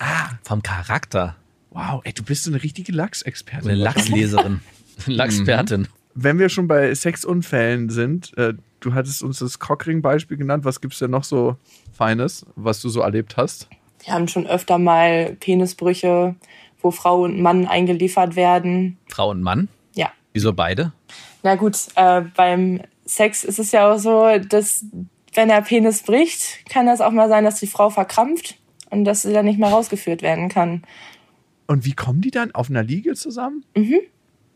Speaker 6: ja.
Speaker 4: Vom Charakter.
Speaker 3: Wow, ey, du bist so eine richtige Lachsexpertin.
Speaker 4: Eine Lachsleserin. Lachspertin.
Speaker 3: Wenn wir schon bei Sexunfällen sind, äh, du hattest uns das Cockring-Beispiel genannt. Was gibt's denn noch so Feines, was du so erlebt hast?
Speaker 6: Wir haben schon öfter mal Penisbrüche, wo Frau und Mann eingeliefert werden.
Speaker 4: Frau und Mann.
Speaker 6: Ja.
Speaker 4: Wieso beide?
Speaker 6: Na gut, äh, beim Sex ist es ja auch so, dass wenn der Penis bricht, kann das auch mal sein, dass die Frau verkrampft und dass sie dann nicht mehr rausgeführt werden kann.
Speaker 3: Und wie kommen die dann auf einer Liege zusammen? Mhm.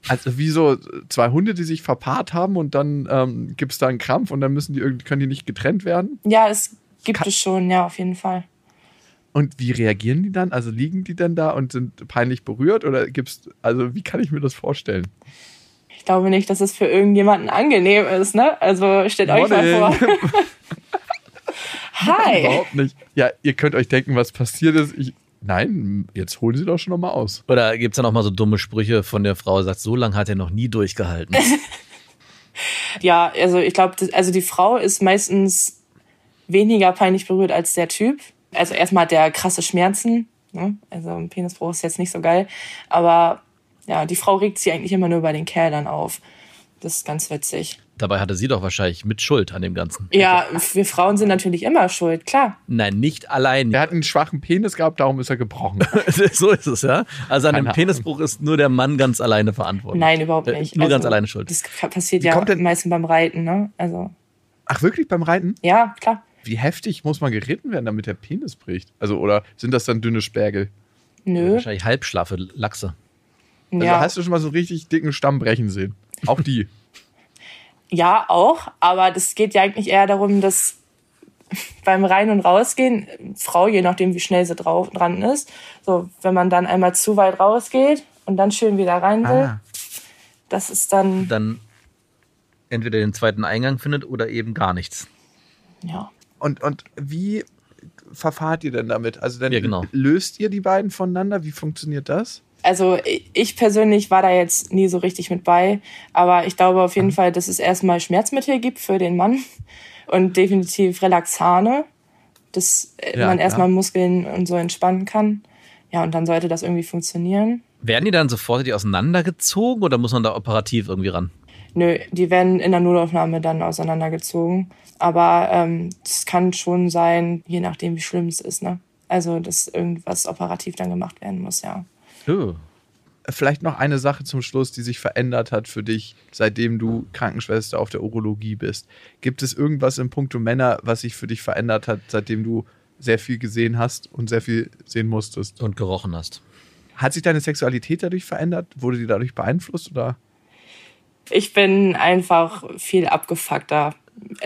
Speaker 3: Also wie so zwei Hunde, die sich verpaart haben und dann ähm, gibt es da einen Krampf und dann müssen die irgendwie, können die nicht getrennt werden?
Speaker 6: Ja, es gibt
Speaker 3: Kann-
Speaker 6: es schon, ja, auf jeden Fall.
Speaker 3: Und wie reagieren die dann? Also liegen die dann da und sind peinlich berührt oder gibt's, also wie kann ich mir das vorstellen?
Speaker 6: Ich glaube nicht, dass es für irgendjemanden angenehm ist, ne? Also stellt euch mal
Speaker 3: Morning.
Speaker 6: vor. Hi.
Speaker 3: Überhaupt nicht. Ja, ihr könnt euch denken, was passiert ist. Ich, nein, jetzt holen sie doch schon nochmal aus.
Speaker 4: Oder gibt es dann auch mal so dumme Sprüche von der Frau, sagt, so lange hat er noch nie durchgehalten.
Speaker 6: Ja, also ich glaube, also die Frau ist meistens weniger peinlich berührt als der Typ. Also erstmal hat der krasse Schmerzen. Ne? Also ein Penisbruch ist jetzt nicht so geil. Aber ja, die Frau regt sich eigentlich immer nur bei den Kerl dann auf. Das ist ganz witzig.
Speaker 4: Dabei hatte sie doch wahrscheinlich mit Schuld an dem Ganzen.
Speaker 6: Ja, wir Frauen sind natürlich immer schuld, klar.
Speaker 4: Nein, nicht allein.
Speaker 3: Er hat einen schwachen Penis gehabt, darum ist er gebrochen.
Speaker 4: so ist es, ja. Also an einem
Speaker 3: Keine Ahnung.
Speaker 4: Penisbruch ist nur der Mann ganz alleine verantwortlich.
Speaker 6: Nein, überhaupt
Speaker 4: Äh,
Speaker 6: nicht.
Speaker 4: Nur
Speaker 6: Also,
Speaker 4: ganz alleine schuld.
Speaker 6: Das passiert
Speaker 3: Wie
Speaker 6: ja meistens beim Reiten, ne? Also,
Speaker 3: Ach, wirklich beim Reiten?
Speaker 6: ja, klar.
Speaker 3: Wie heftig muss man geritten werden, damit der Penis bricht? Also, oder sind das dann dünne Spergel?
Speaker 6: Nö.
Speaker 4: Wahrscheinlich halbschlaffe Lachse.
Speaker 3: Also
Speaker 6: ja.
Speaker 3: hast du schon mal so einen richtig dicken Stamm brechen sehen? Auch die.
Speaker 6: Ja, auch, aber das geht ja eigentlich eher darum, dass beim Rein- und Rausgehen, Frau, je nachdem wie schnell sie drauf, dran ist, so, wenn man dann einmal zu weit rausgeht und dann schön wieder rein will,
Speaker 3: Ah.
Speaker 6: das ist dann,
Speaker 4: Dann entweder den zweiten Eingang findet oder eben gar nichts.
Speaker 6: ja.
Speaker 3: Und, und wie verfahrt ihr denn damit? Also dann
Speaker 4: Ja, genau.
Speaker 3: löst ihr die beiden voneinander? Wie funktioniert das?
Speaker 6: Also ich- ich persönlich war da jetzt nie so richtig mit bei, aber ich glaube auf jeden Fall, dass es erstmal Schmerzmittel gibt für den Mann und definitiv Relaxane, dass äh,
Speaker 3: Ja,
Speaker 6: man erstmal
Speaker 3: klar.
Speaker 6: Muskeln und so entspannen kann. Ja, und dann sollte das irgendwie funktionieren.
Speaker 4: Werden die dann sofort die auseinandergezogen oder muss man da operativ irgendwie ran?
Speaker 6: Nö, die werden in der Notaufnahme dann auseinandergezogen. Aber ähm, es kann schon sein, je nachdem, wie schlimm es ist, ne? Also, dass irgendwas operativ dann gemacht werden muss, ja.
Speaker 3: Vielleicht noch eine Sache zum Schluss, die sich verändert hat für dich, seitdem du Krankenschwester auf der Urologie bist. Gibt es irgendwas in puncto Männer, was sich für dich verändert hat, seitdem du sehr viel gesehen hast und sehr viel sehen musstest?
Speaker 4: Und gerochen hast.
Speaker 3: Hat sich deine Sexualität dadurch verändert? Wurde die dadurch beeinflusst oder?
Speaker 6: Ich bin einfach viel abgefuckter.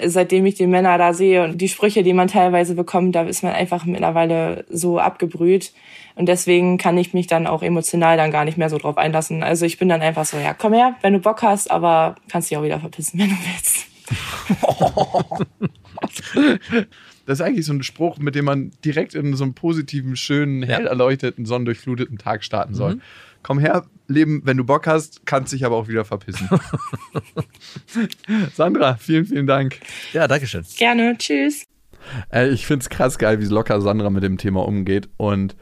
Speaker 6: Seitdem ich die Männer da sehe und die Sprüche, die man teilweise bekommt, da ist man einfach mittlerweile so abgebrüht. Und deswegen kann ich mich dann auch emotional dann gar nicht mehr so drauf einlassen. Also ich bin dann einfach so, ja, komm her, wenn du Bock hast, aber kannst dich auch wieder verpissen, wenn du willst.
Speaker 3: Das ist eigentlich so ein Spruch, mit dem man direkt in so einen positiven, schönen, hell erleuchteten, sonnendurchfluteten Tag starten soll. Komm her, Leben, wenn du Bock hast, kannst dich aber auch wieder verpissen. Sandra, vielen, vielen Dank.
Speaker 4: Ja, Dankeschön.
Speaker 6: Gerne, tschüss.
Speaker 3: Ey, ich find's krass geil, wie locker Sandra mit dem Thema umgeht und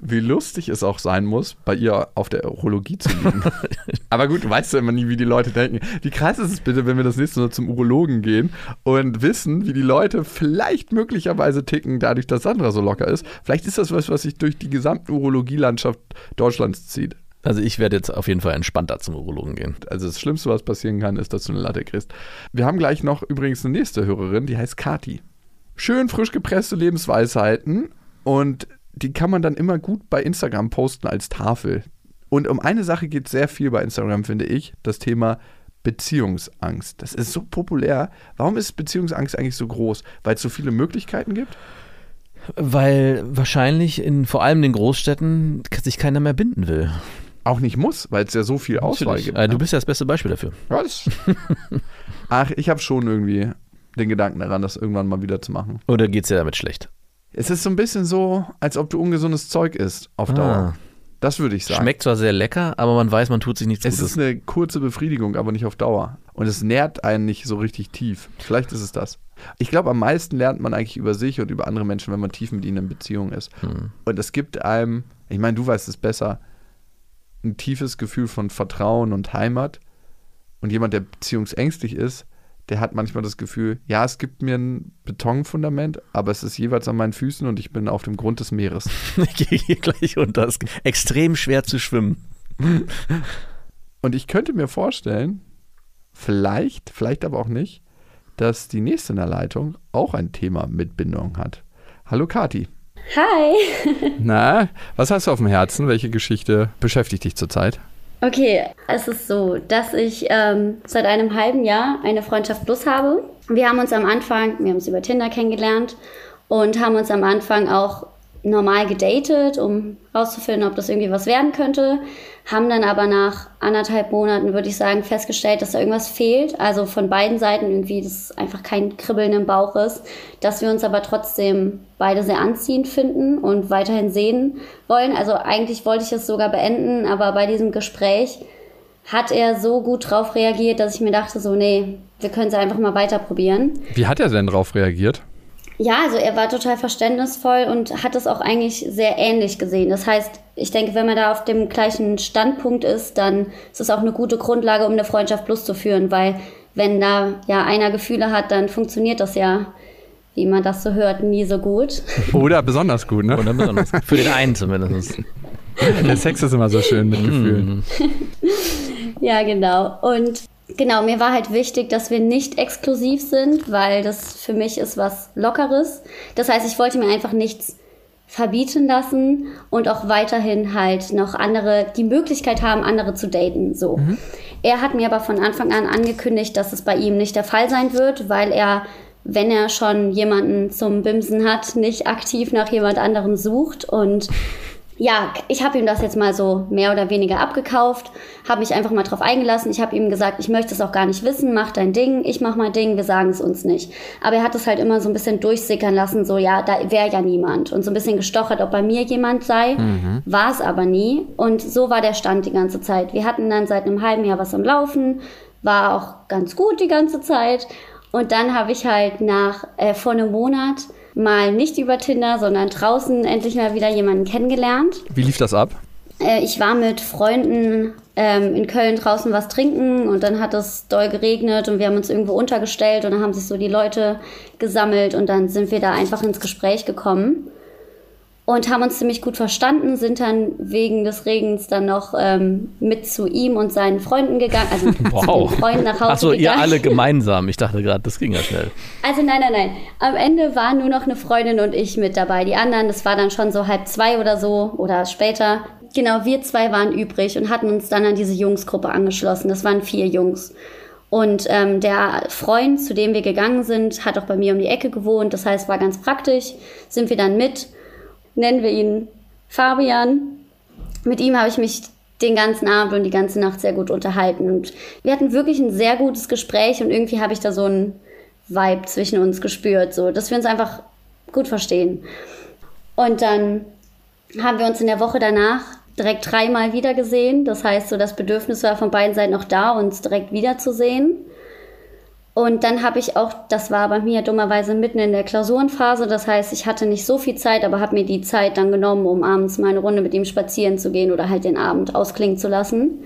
Speaker 3: wie lustig es auch sein muss, bei ihr auf der Urologie zu liegen. Aber gut, du weißt ja immer nie, wie die Leute denken. Wie krass ist es bitte, wenn wir das nächste Mal zum Urologen gehen und wissen, wie die Leute vielleicht möglicherweise ticken, dadurch, dass Sandra so locker ist. Vielleicht ist das was, was sich durch die gesamte Urologielandschaft Deutschlands zieht.
Speaker 4: Also ich werde jetzt auf jeden Fall entspannter zum Urologen gehen.
Speaker 3: Also das Schlimmste, was passieren kann, ist, dass du eine Latte kriegst. Wir haben gleich noch übrigens eine nächste Hörerin, die heißt Kati. Schön frisch gepresste Lebensweisheiten und die kann man dann immer gut bei Instagram posten als Tafel. Und um eine Sache geht sehr viel bei Instagram, finde ich, das Thema Beziehungsangst. Das ist so populär. Warum ist Beziehungsangst eigentlich so groß? Weil es so viele Möglichkeiten gibt?
Speaker 4: Weil wahrscheinlich in vor allem in den Großstädten sich keiner mehr binden will.
Speaker 3: auch nicht muss, weil es ja so viel Auswahl
Speaker 4: Natürlich.
Speaker 3: gibt.
Speaker 4: Äh,
Speaker 3: ne?
Speaker 4: du bist ja das beste Beispiel dafür.
Speaker 3: Ja, das- Ach, ich habe schon irgendwie den Gedanken daran, das irgendwann mal wieder zu machen.
Speaker 4: Oder geht's dir damit schlecht?
Speaker 3: Es ist so ein bisschen so, als ob du ungesundes Zeug isst auf Dauer.
Speaker 4: Ah.
Speaker 3: Das würde ich sagen.
Speaker 4: Schmeckt zwar sehr lecker, aber man weiß, man tut sich nichts
Speaker 3: Es
Speaker 4: Gutes.
Speaker 3: ist eine kurze Befriedigung, aber nicht auf Dauer. Und es nährt einen nicht so richtig tief. Vielleicht ist es das. Ich glaube, am meisten lernt man eigentlich über sich und über andere Menschen, wenn man tief mit ihnen in Beziehung ist.
Speaker 4: Hm.
Speaker 3: Und es gibt einem, ich meine, du weißt es besser, ein tiefes Gefühl von Vertrauen und Heimat. Und jemand, der beziehungsängstlich ist, der hat manchmal das Gefühl, ja, es gibt mir ein Betonfundament, aber es ist jeweils an meinen Füßen und ich bin auf dem Grund des Meeres.
Speaker 4: ich gehe hier gleich unter. Es ist extrem schwer zu schwimmen.
Speaker 3: Und ich könnte mir vorstellen, vielleicht, vielleicht aber auch nicht, dass die nächste in der Leitung auch ein Thema mit Bindung hat. Hallo Kati.
Speaker 7: Hi.
Speaker 3: Na, was hast du auf dem Herzen? Welche Geschichte beschäftigt dich zurzeit?
Speaker 7: Okay, es ist so, dass ich ähm, seit einem halben Jahr eine Freundschaft Plus habe. Wir haben uns am Anfang, wir haben uns über Tinder kennengelernt und haben uns am Anfang auch normal gedatet, um rauszufinden, ob das irgendwie was werden könnte. Haben dann aber nach anderthalb Monaten, würde ich sagen, festgestellt, dass da irgendwas fehlt. Also von beiden Seiten irgendwie, dass einfach kein Kribbeln im Bauch ist. Dass wir uns aber trotzdem beide sehr anziehend finden und weiterhin sehen wollen. Also eigentlich wollte ich es sogar beenden, aber bei diesem Gespräch hat er so gut drauf reagiert, dass ich mir dachte, so, nee, wir können es einfach mal weiter probieren.
Speaker 3: Wie hat er denn darauf reagiert?
Speaker 7: Ja, also er war total verständnisvoll und hat es auch eigentlich sehr ähnlich gesehen. Das heißt, ich denke, wenn man da auf dem gleichen Standpunkt ist, dann ist es auch eine gute Grundlage, um eine Freundschaft plus zu führen, weil wenn da ja einer Gefühle hat, dann funktioniert das ja, wie man das so hört, nie so gut.
Speaker 3: Oder besonders gut, ne?
Speaker 4: Oder besonders. Für den einen zumindest.
Speaker 3: Der Sex ist immer so schön mit Gefühlen.
Speaker 7: Ja, genau. Und genau, mir war halt wichtig, dass wir nicht exklusiv sind, weil das für mich ist was Lockeres. Das heißt, ich wollte mir einfach nichts verbieten lassen und auch weiterhin halt noch andere, die Möglichkeit haben, andere zu daten, so. Er hat mir aber von Anfang an angekündigt, dass es bei ihm nicht der Fall sein wird, weil er, wenn er schon jemanden zum Bimsen hat, nicht aktiv nach jemand anderem sucht und ja, ich habe ihm das jetzt mal so mehr oder weniger abgekauft, habe mich einfach mal drauf eingelassen. Ich habe ihm gesagt, ich möchte es auch gar nicht wissen, mach dein Ding, ich mach mein Ding, wir sagen es uns nicht. Aber er hat es halt immer so ein bisschen durchsickern lassen, so ja, da wäre ja niemand und so ein bisschen gestochert, ob bei mir jemand sei, war es aber nie und so war der Stand die ganze Zeit. Wir hatten dann seit einem halben Jahr was am Laufen, war auch ganz gut die ganze Zeit und dann habe ich halt nach äh, vor einem Monat mal nicht über Tinder, sondern draußen endlich mal wieder jemanden kennengelernt.
Speaker 3: Wie lief das ab?
Speaker 7: Äh, ich war mit Freunden ähm, in Köln draußen was trinken und dann hat es doll geregnet und wir haben uns irgendwo untergestellt und dann haben sich so die Leute gesammelt und dann sind wir da einfach ins Gespräch gekommen und haben uns ziemlich gut verstanden, sind dann wegen des Regens dann noch ähm, mit zu ihm und seinen Freunden gegangen, also
Speaker 4: Wow.
Speaker 7: zu den Freunden nach Hause
Speaker 4: Achso, ihr alle gemeinsam. Ich dachte gerade, das ging ja schnell.
Speaker 7: Also nein, nein, nein. Am Ende waren nur noch eine Freundin und ich mit dabei. Die anderen, das war dann schon so halb zwei oder so oder später. Genau, wir zwei waren übrig und hatten uns dann an diese Jungsgruppe angeschlossen. Das waren vier Jungs. Und ähm, der Freund, zu dem wir gegangen sind, hat auch bei mir um die Ecke gewohnt. Das heißt, war ganz praktisch. Sind wir dann mit, nennen wir ihn Fabian. Mit ihm habe ich mich den ganzen Abend und die ganze Nacht sehr gut unterhalten. Und wir hatten wirklich ein sehr gutes Gespräch und irgendwie habe ich da so einen Vibe zwischen uns gespürt, so dass wir uns einfach gut verstehen. Und dann haben wir uns in der Woche danach direkt dreimal wieder gesehen. Das heißt, so das Bedürfnis war von beiden Seiten noch da, uns direkt wiederzusehen. Und dann habe ich auch, das war bei mir dummerweise mitten in der Klausurenphase, das heißt, ich hatte nicht so viel Zeit, aber habe mir die Zeit dann genommen, um abends mal eine Runde mit ihm spazieren zu gehen oder halt den Abend ausklingen zu lassen.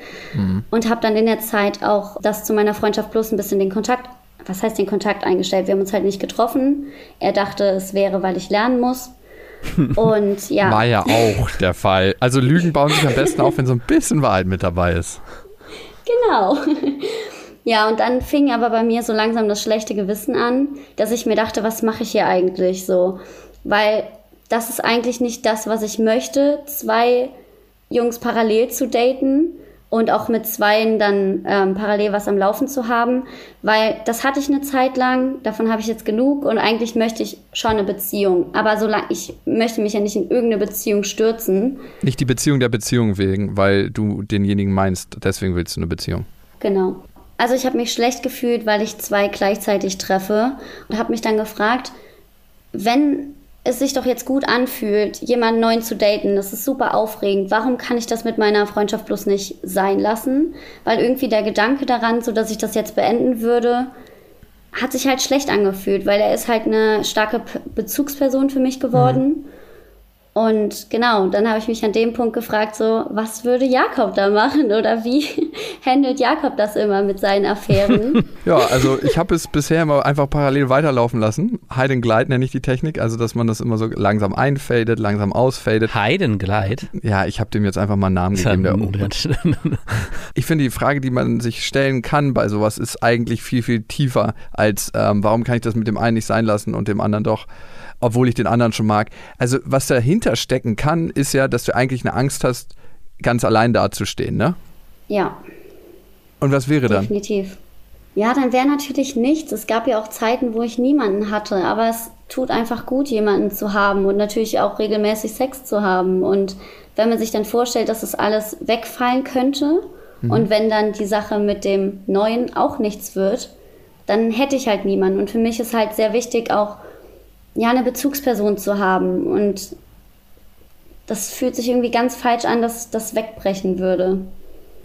Speaker 7: Und habe dann in der Zeit auch das zu meiner Freundschaft Plus ein bisschen den Kontakt, was heißt den Kontakt eingestellt? Wir haben uns halt nicht getroffen. Er dachte, es wäre, weil ich lernen muss. Und ja.
Speaker 3: War ja auch der Fall. Also Lügen bauen sich am besten auf, wenn so ein bisschen Wahrheit mit dabei ist.
Speaker 7: Genau. Ja, und dann fing aber bei mir so langsam das schlechte Gewissen an, dass ich mir dachte, was mache ich hier eigentlich so? Weil das ist eigentlich nicht das, was ich möchte, zwei Jungs parallel zu daten. und auch mit zweien dann ähm, parallel was am Laufen zu haben, weil das hatte ich eine Zeit lang, davon habe ich jetzt genug und eigentlich möchte ich schon eine Beziehung, aber solange ich möchte mich ja nicht in irgendeine Beziehung stürzen.
Speaker 3: Nicht die Beziehung der Beziehung wegen, weil du denjenigen meinst, deswegen willst du eine Beziehung.
Speaker 7: Genau. Also ich habe mich schlecht gefühlt, weil ich zwei gleichzeitig treffe und habe mich dann gefragt, wenn es sich doch jetzt gut anfühlt, jemanden neuen zu daten. Das ist super aufregend. Warum kann ich das mit meiner Freundschaft bloß nicht sein lassen? Weil irgendwie der Gedanke daran, so dass ich das jetzt beenden würde, hat sich halt schlecht angefühlt, weil er ist halt eine starke Bezugsperson für mich geworden. Mhm. Und genau, dann habe ich mich an dem Punkt gefragt, so, was würde Jakob da machen oder wie handelt Jakob das immer mit seinen Affären?
Speaker 3: ja, also ich habe es bisher immer einfach parallel weiterlaufen lassen. Hide and Glide nenne ich die Technik, also dass man das immer so langsam einfadet, langsam ausfadet.
Speaker 4: Hide and Glide?
Speaker 3: Ja, ich habe dem jetzt einfach mal einen Namen gegeben. Der ich finde, die Frage, die man sich stellen kann bei sowas, ist eigentlich viel, viel tiefer als, ähm, warum kann ich das mit dem einen nicht sein lassen und dem anderen doch obwohl ich den anderen schon mag. Also was dahinter stecken kann, ist ja, dass du eigentlich eine Angst hast, ganz allein dazustehen, ne?
Speaker 7: Ja.
Speaker 3: Und was wäre dann?
Speaker 7: Definitiv. Ja, dann wäre natürlich nichts. Es gab ja auch Zeiten, wo ich niemanden hatte, aber es tut einfach gut, jemanden zu haben und natürlich auch regelmäßig Sex zu haben. Und wenn man sich dann vorstellt, dass das alles wegfallen könnte mhm. und wenn dann die Sache mit dem Neuen auch nichts wird, dann hätte ich halt niemanden. Und für mich ist halt sehr wichtig, auch ja, eine Bezugsperson zu haben. Und das fühlt sich irgendwie ganz falsch an, dass das wegbrechen würde.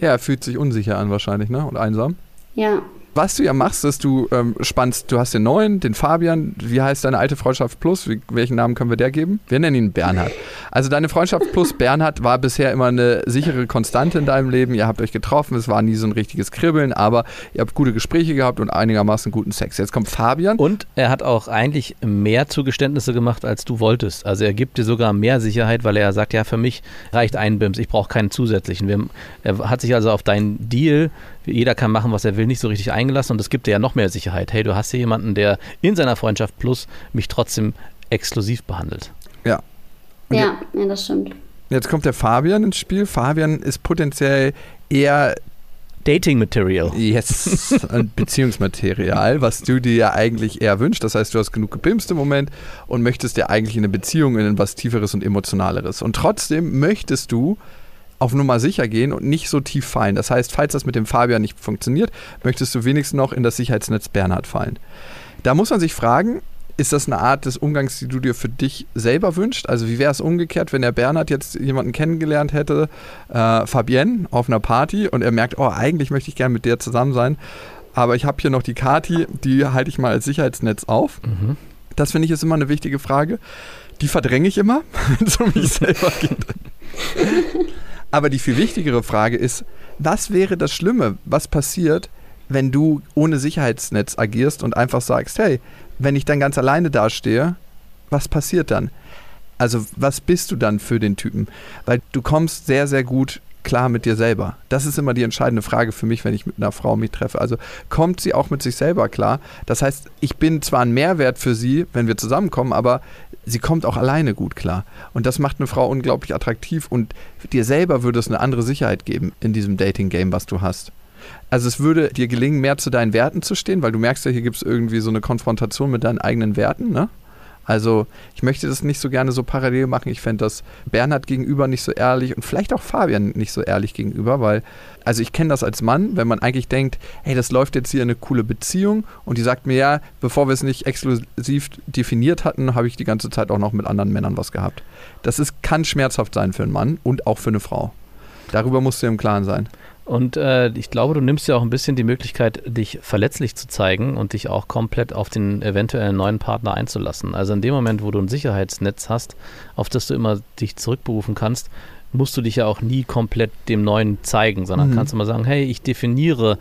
Speaker 3: Ja, fühlt sich unsicher an wahrscheinlich, ne? Und einsam.
Speaker 7: Ja
Speaker 3: was du ja machst, ist, du ähm, spannst, du hast den neuen, den Fabian. Wie heißt deine alte Freundschaft Plus? Wie, welchen Namen können wir der geben? Wir nennen ihn Bernhard. Also deine Freundschaft Plus Bernhard war bisher immer eine sichere Konstante in deinem Leben. Ihr habt euch getroffen, es war nie so ein richtiges Kribbeln, aber ihr habt gute Gespräche gehabt und einigermaßen guten Sex. Jetzt kommt Fabian.
Speaker 4: Und er hat auch eigentlich mehr Zugeständnisse gemacht, als du wolltest. Also er gibt dir sogar mehr Sicherheit, weil er sagt, ja, für mich reicht ein BIMS, ich brauche keinen zusätzlichen. er hat sich also auf deinen Deal jeder kann machen, was er will, nicht so richtig eingelassen und es gibt dir ja noch mehr Sicherheit. Hey, du hast hier jemanden, der in seiner Freundschaft plus mich trotzdem exklusiv behandelt.
Speaker 3: Ja.
Speaker 7: ja, ja, das stimmt.
Speaker 3: Jetzt kommt der Fabian ins Spiel. Fabian ist potenziell eher
Speaker 4: Dating Material.
Speaker 3: Yes, Beziehungsmaterial, was du dir ja eigentlich eher wünschst. Das heißt, du hast genug gepimst im Moment und möchtest ja eigentlich in eine Beziehung, in was Tieferes und Emotionaleres. Und trotzdem möchtest du auf Nummer sicher gehen und nicht so tief fallen. Das heißt, falls das mit dem Fabian nicht funktioniert, möchtest du wenigstens noch in das Sicherheitsnetz Bernhard fallen. Da muss man sich fragen, ist das eine Art des Umgangs, die du dir für dich selber wünschst? Also wie wäre es umgekehrt, wenn der Bernhard jetzt jemanden kennengelernt hätte, äh, Fabienne, auf einer Party und er merkt, oh, eigentlich möchte ich gerne mit der zusammen sein, aber ich habe hier noch die Kati, die halte ich mal als Sicherheitsnetz auf. Mhm. Das finde ich ist immer eine wichtige Frage. Die verdränge ich immer, wenn es um mich selber geht. Aber die viel wichtigere Frage ist, was wäre das Schlimme? Was passiert, wenn du ohne Sicherheitsnetz agierst und einfach sagst, hey, wenn ich dann ganz alleine dastehe, was passiert dann? Also was bist du dann für den Typen? Weil du kommst sehr, sehr gut klar mit dir selber? Das ist immer die entscheidende Frage für mich, wenn ich mit einer Frau mich treffe. Also kommt sie auch mit sich selber klar? Das heißt, ich bin zwar ein Mehrwert für sie, wenn wir zusammenkommen, aber sie kommt auch alleine gut klar. Und das macht eine Frau unglaublich attraktiv und dir selber würde es eine andere Sicherheit geben in diesem Dating-Game, was du hast. Also es würde dir gelingen, mehr zu deinen Werten zu stehen, weil du merkst ja, hier gibt es irgendwie so eine Konfrontation mit deinen eigenen Werten, ne? Also ich möchte das nicht so gerne so parallel machen. Ich fände das Bernhard gegenüber nicht so ehrlich und vielleicht auch Fabian nicht so ehrlich gegenüber, weil, also ich kenne das als Mann, wenn man eigentlich denkt, hey, das läuft jetzt hier eine coole Beziehung und die sagt mir, ja, bevor wir es nicht exklusiv definiert hatten, habe ich die ganze Zeit auch noch mit anderen Männern was gehabt. Das ist, kann schmerzhaft sein für einen Mann und auch für eine Frau. Darüber musst du im Klaren sein.
Speaker 4: Und äh, ich glaube, du nimmst ja auch ein bisschen die Möglichkeit, dich verletzlich zu zeigen und dich auch komplett auf den eventuellen neuen Partner einzulassen. Also in dem Moment, wo du ein Sicherheitsnetz hast, auf das du immer dich zurückberufen kannst, musst du dich ja auch nie komplett dem Neuen zeigen, sondern mhm. kannst immer sagen, hey, ich definiere,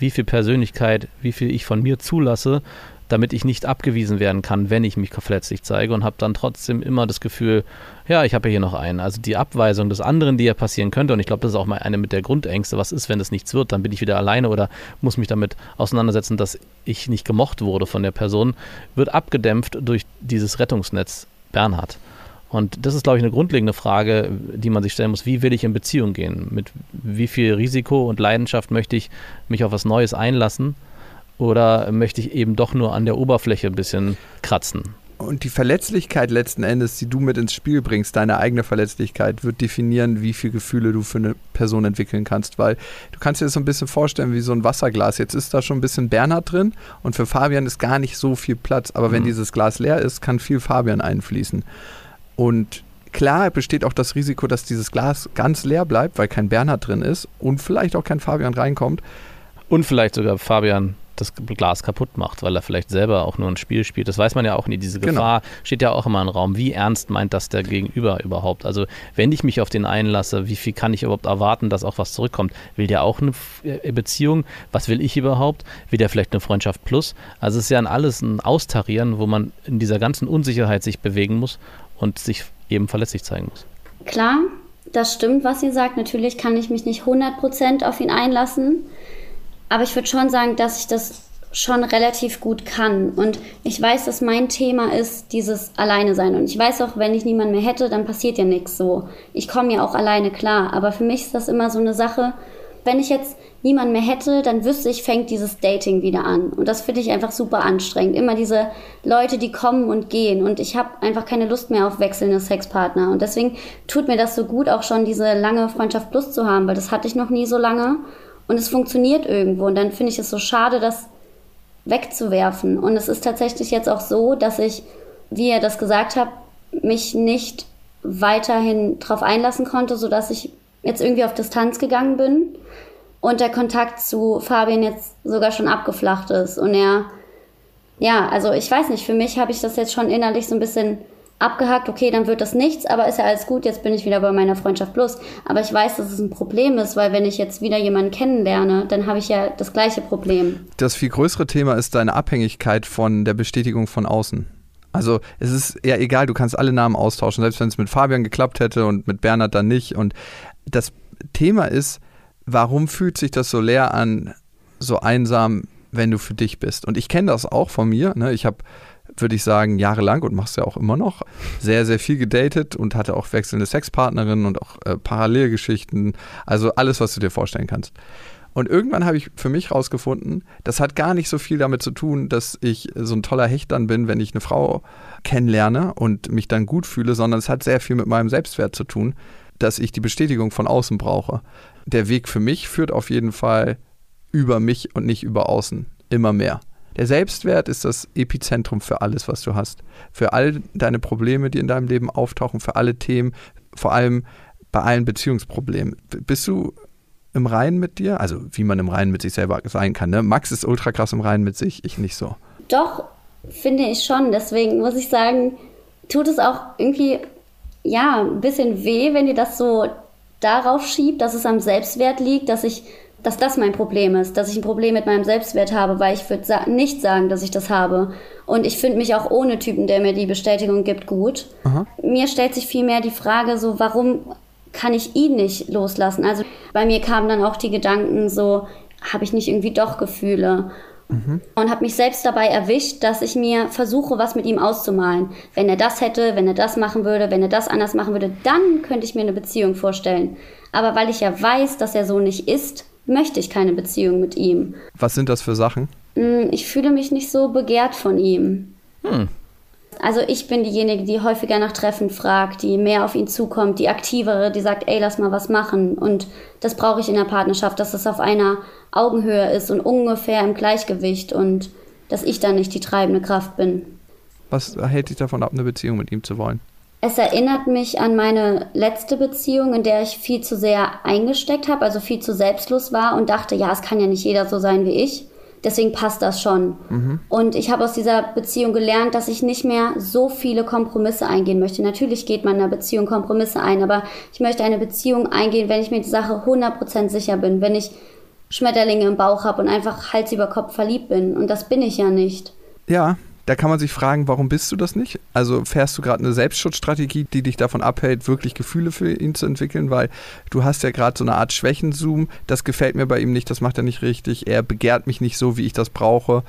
Speaker 4: wie viel Persönlichkeit, wie viel ich von mir zulasse damit ich nicht abgewiesen werden kann, wenn ich mich verletzlich zeige und habe dann trotzdem immer das Gefühl, ja, ich habe ja hier noch einen. Also die Abweisung des anderen, die ja passieren könnte, und ich glaube, das ist auch mal eine mit der Grundängste, was ist, wenn es nichts wird, dann bin ich wieder alleine oder muss mich damit auseinandersetzen, dass ich nicht gemocht wurde von der Person, wird abgedämpft durch dieses Rettungsnetz Bernhard. Und das ist, glaube ich, eine grundlegende Frage, die man sich stellen muss. Wie will ich in Beziehung gehen? Mit wie viel Risiko und Leidenschaft möchte ich mich auf was Neues einlassen? Oder möchte ich eben doch nur an der Oberfläche ein bisschen kratzen?
Speaker 3: Und die Verletzlichkeit letzten Endes, die du mit ins Spiel bringst, deine eigene Verletzlichkeit, wird definieren, wie viele Gefühle du für eine Person entwickeln kannst. Weil du kannst dir das so ein bisschen vorstellen wie so ein Wasserglas. Jetzt ist da schon ein bisschen Bernhard drin und für Fabian ist gar nicht so viel Platz. Aber mhm. wenn dieses Glas leer ist, kann viel Fabian einfließen. Und klar besteht auch das Risiko, dass dieses Glas ganz leer bleibt, weil kein Bernhard drin ist und vielleicht auch kein Fabian reinkommt.
Speaker 4: Und vielleicht sogar Fabian das Glas kaputt macht, weil er vielleicht selber auch nur ein Spiel spielt. Das weiß man ja auch nie. Diese genau. Gefahr genau. steht ja auch immer im Raum. Wie ernst meint das der Gegenüber überhaupt? Also, wenn ich mich auf den einlasse, wie viel kann ich überhaupt erwarten, dass auch was zurückkommt? Will der auch eine äh, Beziehung? Was will ich überhaupt? Will der vielleicht eine Freundschaft plus? Also, es ist ja alles ein Austarieren, wo man in dieser ganzen Unsicherheit sich bewegen muss und sich eben verletzlich zeigen muss.
Speaker 7: Klar, das stimmt, was ihr sagt. Natürlich kann ich mich nicht 100% auf ihn einlassen. Aber ich würde schon sagen, dass ich das schon relativ gut kann. Und ich weiß, dass mein Thema ist dieses Alleine sein. Und ich weiß auch, wenn ich niemanden mehr hätte, dann passiert ja nichts so. Ich komme ja auch alleine klar. Aber für mich ist das immer so eine Sache, wenn ich jetzt niemanden mehr hätte, dann wüsste ich, fängt dieses Dating wieder an. Und das finde ich einfach super anstrengend. Immer diese Leute, die kommen und gehen. Und ich habe einfach keine Lust mehr auf wechselnde Sexpartner. Und deswegen tut mir das so gut, auch schon diese lange Freundschaft plus zu haben, weil das hatte ich noch nie so lange und es funktioniert irgendwo. Und dann finde ich es so schade, das wegzuwerfen. Und es ist tatsächlich jetzt auch so, dass ich, wie ihr das gesagt habt, mich nicht weiterhin darauf einlassen konnte, sodass ich jetzt irgendwie auf Distanz gegangen bin und der Kontakt zu Fabian jetzt sogar schon abgeflacht ist. Und er, ja, also ich weiß nicht, für mich habe ich das jetzt schon innerlich so ein bisschen abgehakt, okay, dann wird das nichts, aber ist ja alles gut, jetzt bin ich wieder bei meiner Freundschaft plus. Aber ich weiß, dass es ein Problem ist, weil wenn ich jetzt wieder jemanden kennenlerne, dann habe ich ja das gleiche Problem.
Speaker 3: Das viel größere Thema ist deine Abhängigkeit von der Bestätigung von außen. Also es ist ja egal, du kannst alle Namen austauschen, selbst wenn es mit Fabian geklappt hätte und mit Bernhard dann nicht. Und das Thema ist, warum fühlt sich das so leer an, so einsam, wenn du für dich bist? Und ich kenne das auch von mir. Ne? Ich habe würde ich sagen, jahrelang und machst ja auch immer noch, sehr, sehr viel gedatet und hatte auch wechselnde Sexpartnerinnen und auch äh, Parallelgeschichten. Also alles, was du dir vorstellen kannst. Und irgendwann habe ich für mich rausgefunden, das hat gar nicht so viel damit zu tun, dass ich so ein toller Hecht dann bin, wenn ich eine Frau kennenlerne und mich dann gut fühle, sondern es hat sehr viel mit meinem Selbstwert zu tun, dass ich die Bestätigung von außen brauche. Der Weg für mich führt auf jeden Fall über mich und nicht über außen. Immer mehr. Der Selbstwert ist das Epizentrum für alles, was du hast. Für all deine Probleme, die in deinem Leben auftauchen, für alle Themen, vor allem bei allen Beziehungsproblemen. Bist du im Reinen mit dir? Also wie man im Reinen mit sich selber sein kann. Ne? Max ist ultra krass im Reinen mit sich, ich nicht so.
Speaker 7: Doch, finde ich schon. Deswegen muss ich sagen, tut es auch irgendwie, ja, ein bisschen weh, wenn ihr das so darauf schiebt, dass es am Selbstwert liegt, dass ich dass das mein Problem ist, dass ich ein Problem mit meinem Selbstwert habe, weil ich würde sa nicht sagen, dass ich das habe. Und ich finde mich auch ohne Typen, der mir die Bestätigung gibt, gut. Aha. Mir stellt sich vielmehr die Frage so, warum kann ich ihn nicht loslassen? Also bei mir kamen dann auch die Gedanken so, habe ich nicht irgendwie doch Gefühle? Mhm. Und habe mich selbst dabei erwischt, dass ich mir versuche, was mit ihm auszumalen. Wenn er das hätte, wenn er das machen würde, wenn er das anders machen würde, dann könnte ich mir eine Beziehung vorstellen. Aber weil ich ja weiß, dass er so nicht ist, möchte ich keine Beziehung mit ihm.
Speaker 3: Was sind das für Sachen?
Speaker 7: Mm, ich fühle mich nicht so begehrt von ihm. Hm. Also ich bin diejenige, die häufiger nach Treffen fragt, die mehr auf ihn zukommt, die aktivere, die sagt, ey, lass mal was machen. Und das brauche ich in der Partnerschaft, dass es auf einer Augenhöhe ist und ungefähr im Gleichgewicht und dass ich dann nicht die treibende Kraft bin.
Speaker 3: Was hält dich davon ab, eine Beziehung mit ihm zu wollen?
Speaker 7: Es erinnert mich an meine letzte Beziehung, in der ich viel zu sehr eingesteckt habe, also viel zu selbstlos war und dachte, ja, es kann ja nicht jeder so sein wie ich. Deswegen passt das schon. Mhm. Und ich habe aus dieser Beziehung gelernt, dass ich nicht mehr so viele Kompromisse eingehen möchte. Natürlich geht man in einer Beziehung Kompromisse ein, aber ich möchte eine Beziehung eingehen, wenn ich mir die Sache 100% sicher bin, wenn ich Schmetterlinge im Bauch habe und einfach Hals über Kopf verliebt bin. Und das bin ich ja nicht.
Speaker 3: Ja, da kann man sich fragen, warum bist du das nicht? Also fährst du gerade eine Selbstschutzstrategie, die dich davon abhält, wirklich Gefühle für ihn zu entwickeln, weil du hast ja gerade so eine Art Schwächenzoom, das gefällt mir bei ihm nicht, das macht er nicht richtig, er begehrt mich nicht so, wie ich das brauche.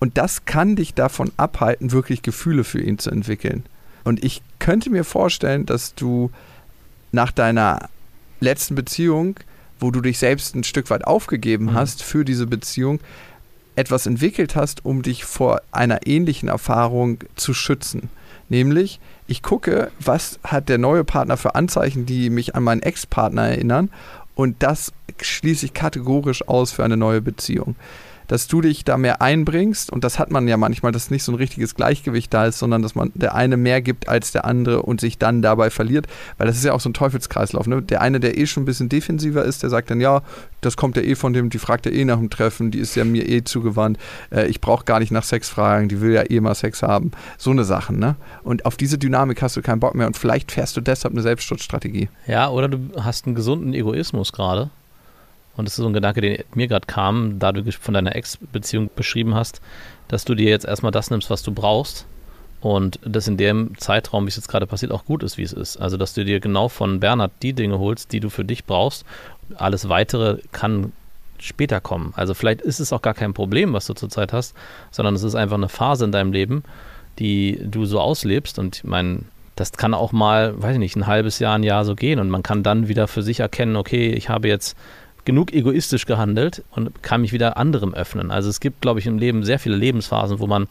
Speaker 3: Und das kann dich davon abhalten, wirklich Gefühle für ihn zu entwickeln. Und ich könnte mir vorstellen, dass du nach deiner letzten Beziehung, wo du dich selbst ein Stück weit aufgegeben
Speaker 4: Mhm.
Speaker 3: hast für diese Beziehung, etwas entwickelt hast, um dich vor einer ähnlichen Erfahrung zu schützen. Nämlich, ich gucke, was hat der neue Partner für Anzeichen, die mich an meinen Ex-Partner erinnern und das schließe ich kategorisch aus für eine neue Beziehung. Dass du dich da mehr einbringst und das hat man ja manchmal, dass nicht so ein richtiges Gleichgewicht da ist, sondern dass man der eine mehr gibt als der andere und sich dann dabei verliert, weil das ist ja auch so ein Teufelskreislauf. Ne? Der eine, der eh schon ein bisschen defensiver ist, der sagt dann, ja, das kommt ja eh von dem, die fragt ja eh nach dem Treffen, die ist ja mir eh zugewandt, äh, ich brauche gar nicht nach Sex fragen, die will ja eh mal Sex haben. So eine Sachen, ne? Und auf diese Dynamik hast du keinen Bock mehr und vielleicht fährst du deshalb eine Selbstschutzstrategie.
Speaker 4: Ja, oder du hast einen gesunden Egoismus gerade. Und das ist so ein Gedanke, den mir gerade kam, da du von deiner Ex-Beziehung beschrieben hast, dass du dir jetzt erstmal das nimmst, was du brauchst. Und das in dem Zeitraum, wie es jetzt gerade passiert, auch gut ist, wie es ist. Also, dass du dir genau von Bernhard die Dinge holst, die du für dich brauchst. Alles weitere kann später kommen. Also, vielleicht ist es auch gar kein Problem, was du zurzeit hast, sondern es ist einfach eine Phase in deinem Leben, die du so auslebst. Und ich meine, das kann auch mal, weiß ich nicht, ein halbes Jahr, ein Jahr so gehen. Und man kann dann wieder für sich erkennen, okay, ich habe jetzt genug egoistisch gehandelt und kann mich wieder anderem öffnen. Also es gibt, glaube ich, im Leben sehr viele Lebensphasen, wo man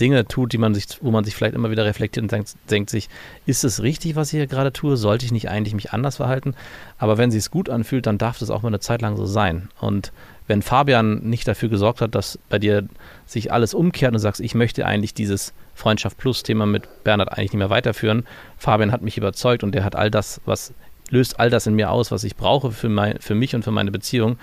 Speaker 4: Dinge tut, die man sich, wo man sich vielleicht immer wieder reflektiert und denkt, denkt sich, ist es richtig, was ich hier gerade tue? Sollte ich nicht eigentlich mich anders verhalten? Aber wenn sie es gut anfühlt, dann darf das auch mal eine Zeit lang so sein. Und wenn Fabian nicht dafür gesorgt hat, dass bei dir sich alles umkehrt und du sagst, ich möchte eigentlich dieses Freundschaft Plus Thema mit Bernhard eigentlich nicht mehr weiterführen. Fabian hat mich überzeugt und der hat all das, was löst all das in mir aus, was ich brauche für, mein, für mich und für meine Beziehung,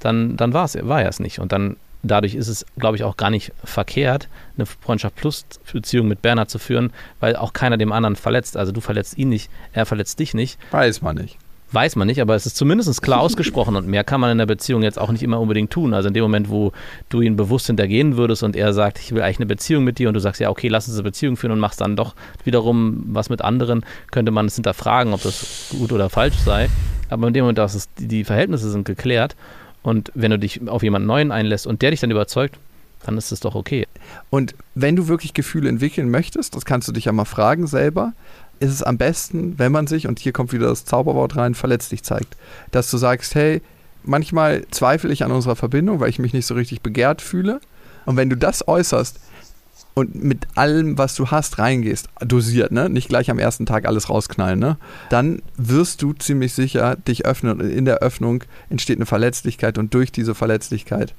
Speaker 4: dann, dann war es war er es nicht. Und dann dadurch ist es, glaube ich, auch gar nicht verkehrt, eine Freundschaft plus Beziehung mit Bernhard zu führen, weil auch keiner dem anderen verletzt. Also du verletzt ihn nicht, er verletzt dich nicht.
Speaker 3: Weiß man nicht.
Speaker 4: Weiß man nicht, aber es ist zumindest klar ausgesprochen und mehr kann man in der Beziehung jetzt auch nicht immer unbedingt tun. Also in dem Moment, wo du ihn bewusst hintergehen würdest und er sagt, ich will eigentlich eine Beziehung mit dir und du sagst, ja, okay, lass uns eine Beziehung führen und machst dann doch wiederum was mit anderen, könnte man es hinterfragen, ob das gut oder falsch sei. Aber in dem Moment, dass es, die Verhältnisse sind geklärt und wenn du dich auf jemanden Neuen einlässt und der dich dann überzeugt, dann ist es doch okay.
Speaker 3: Und wenn du wirklich Gefühle entwickeln möchtest, das kannst du dich ja mal fragen selber, ist es am besten, wenn man sich, und hier kommt wieder das Zauberwort rein, verletzlich zeigt. Dass du sagst, hey, manchmal zweifle ich an unserer Verbindung, weil ich mich nicht so richtig begehrt fühle. Und wenn du das äußerst und mit allem, was du hast, reingehst, dosiert, ne? nicht gleich am ersten Tag alles rausknallen, ne? dann wirst du ziemlich sicher dich öffnen. Und in der Öffnung entsteht eine Verletzlichkeit und durch diese Verletzlichkeit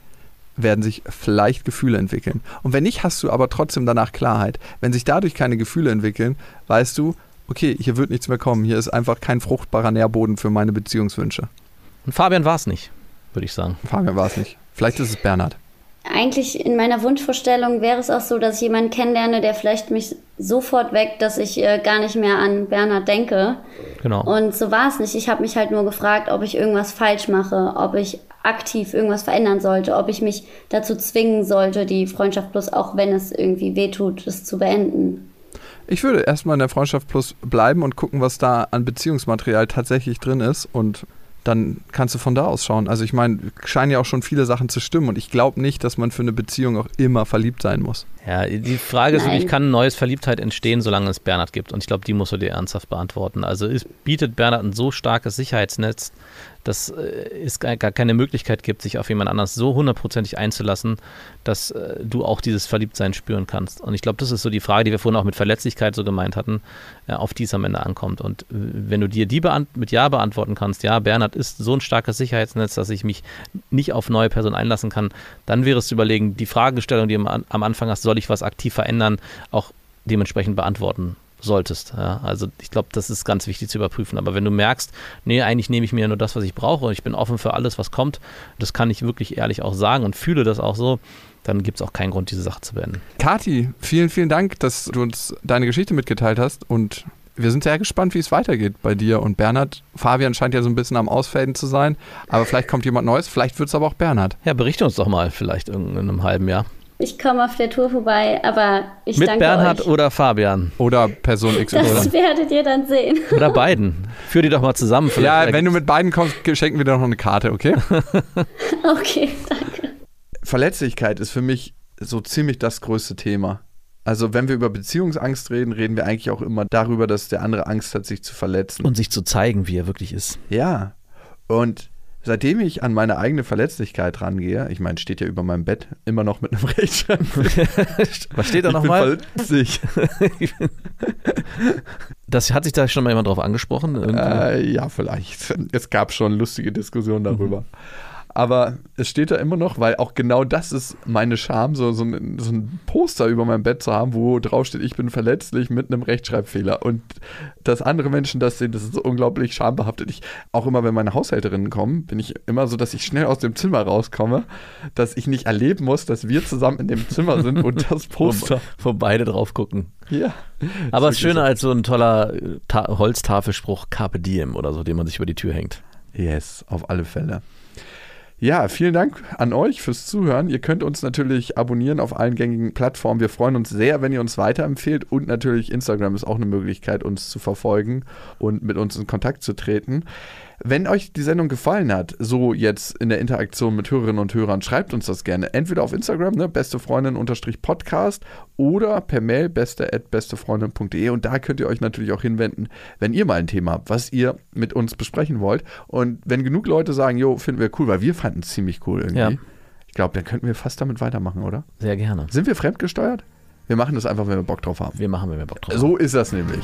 Speaker 3: werden sich vielleicht Gefühle entwickeln. Und wenn nicht, hast du aber trotzdem danach Klarheit. Wenn sich dadurch keine Gefühle entwickeln, weißt du, okay, hier wird nichts mehr kommen. Hier ist einfach kein fruchtbarer Nährboden für meine Beziehungswünsche.
Speaker 4: Und Fabian war es nicht, würde ich sagen.
Speaker 3: Fabian war es nicht. Vielleicht ist es Bernhard.
Speaker 7: Eigentlich in meiner Wunschvorstellung wäre es auch so, dass ich jemanden kennenlerne, der vielleicht mich sofort weckt, dass ich äh, gar nicht mehr an Bernhard denke.
Speaker 4: Genau.
Speaker 7: Und so war es nicht. Ich habe mich halt nur gefragt, ob ich irgendwas falsch mache, ob ich aktiv irgendwas verändern sollte, ob ich mich dazu zwingen sollte, die Freundschaft plus, auch wenn es irgendwie wehtut, es zu beenden.
Speaker 3: Ich würde erstmal in der Freundschaft Plus bleiben und gucken, was da an Beziehungsmaterial tatsächlich drin ist und dann kannst du von da aus schauen. Also ich meine, scheinen ja auch schon viele Sachen zu stimmen und ich glaube nicht, dass man für eine Beziehung auch immer verliebt sein muss.
Speaker 4: Ja, die Frage ist wirklich, kann neues Verliebtheit entstehen, solange es Bernhard gibt? Und ich glaube, die musst du dir ernsthaft beantworten. Also es bietet Bernhard ein so starkes Sicherheitsnetz, dass äh, es gar keine Möglichkeit gibt, sich auf jemand anders so hundertprozentig einzulassen, dass äh, du auch dieses Verliebtsein spüren kannst. Und ich glaube, das ist so die Frage, die wir vorhin auch mit Verletzlichkeit so gemeint hatten, äh, auf die es am Ende ankommt. Und wenn du dir die mit Ja beantworten kannst, ja, Bernhard ist so ein starkes Sicherheitsnetz, dass ich mich nicht auf neue Personen einlassen kann, dann wäre es zu überlegen, die Fragestellung, die du am, am Anfang hast, soll ich was aktiv verändern, auch dementsprechend beantworten solltest. Ja, also ich glaube, das ist ganz wichtig zu überprüfen. Aber wenn du merkst, nee, eigentlich nehme ich mir nur das, was ich brauche und ich bin offen für alles, was kommt, das kann ich wirklich ehrlich auch sagen und fühle das auch so, dann gibt es auch keinen Grund, diese Sache zu beenden.
Speaker 3: Kati, vielen, vielen Dank, dass du uns deine Geschichte mitgeteilt hast und wir sind sehr gespannt, wie es weitergeht bei dir und Bernhard. Fabian scheint ja so ein bisschen am Ausfaden zu sein, aber vielleicht kommt jemand Neues, vielleicht wird es aber auch Bernhard.
Speaker 4: Ja, berichte uns doch mal vielleicht in einem halben Jahr.
Speaker 7: Ich komme auf der Tour vorbei, aber ich
Speaker 4: Mit
Speaker 7: danke
Speaker 4: Bernhard
Speaker 7: euch.
Speaker 4: oder Fabian
Speaker 3: Oder Person
Speaker 7: Das
Speaker 3: XY.
Speaker 7: werdet ihr dann sehen.
Speaker 4: oder beiden. Führ die doch mal zusammen.
Speaker 3: Ja,
Speaker 4: Vielleicht-
Speaker 3: wenn du mit beiden kommst, schenken wir dir noch eine Karte, okay?
Speaker 7: Okay, danke.
Speaker 3: Verletzlichkeit ist für mich so ziemlich das größte Thema. Also wenn wir über Beziehungsangst reden, reden wir eigentlich auch immer darüber, dass der andere Angst hat, sich zu verletzen.
Speaker 4: Und sich zu zeigen, wie er wirklich ist.
Speaker 3: Ja. Und seitdem ich an meine eigene Verletzlichkeit rangehe, ich meine, steht ja über meinem Bett immer noch mit einem Rechtschreibfehler.
Speaker 4: Was steht da nochmal?
Speaker 3: verletzlich.
Speaker 4: Das hat sich da schon mal jemand drauf angesprochen.
Speaker 3: Äh, ja, vielleicht. Es gab schon lustige Diskussionen darüber. Aber es steht da immer noch, weil auch genau das ist meine Scham, so, so, ein, so ein Poster über meinem Bett zu haben, wo drauf steht, ich bin verletzlich mit einem Rechtschreibfehler. Und dass andere Menschen das sehen, das ist so unglaublich schambehaftet. Ich, auch immer, wenn meine Haushälterinnen kommen, bin ich immer so, dass ich schnell aus dem Zimmer rauskomme, dass ich nicht erleben muss, dass wir zusammen in dem Zimmer sind und das Poster.
Speaker 4: Wo, wo beide drauf gucken.
Speaker 3: Ja.
Speaker 4: Aber es ist schöner als so ein toller äh, Ta Holztafelspruch Carpe Diem oder so, den man sich über die Tür hängt.
Speaker 3: Yes, auf alle Fälle. Ja, vielen Dank an euch fürs Zuhören. Ihr könnt uns natürlich abonnieren auf allen gängigen Plattformen. Wir freuen uns sehr, wenn ihr uns weiterempfehlt. Und natürlich Instagram ist auch eine Möglichkeit, uns zu verfolgen und mit uns in Kontakt zu treten. Wenn euch die Sendung gefallen hat, so jetzt in der Interaktion mit Hörerinnen und Hörern, schreibt uns das gerne. Entweder auf Instagram, ne, beste Freundin Podcast oder per Mail beste at bestefreundin.de und da könnt ihr euch natürlich auch hinwenden, wenn ihr mal ein Thema habt, was ihr mit uns besprechen wollt. Und wenn genug Leute sagen, jo, finden wir cool, weil wir fanden es ziemlich cool irgendwie.
Speaker 4: Ja.
Speaker 3: Ich glaube, dann könnten wir fast damit weitermachen, oder?
Speaker 4: Sehr gerne.
Speaker 3: Sind wir fremdgesteuert? Wir machen das einfach, wenn wir Bock drauf haben.
Speaker 4: Wir machen, wenn wir Bock drauf haben.
Speaker 3: So ist das nämlich.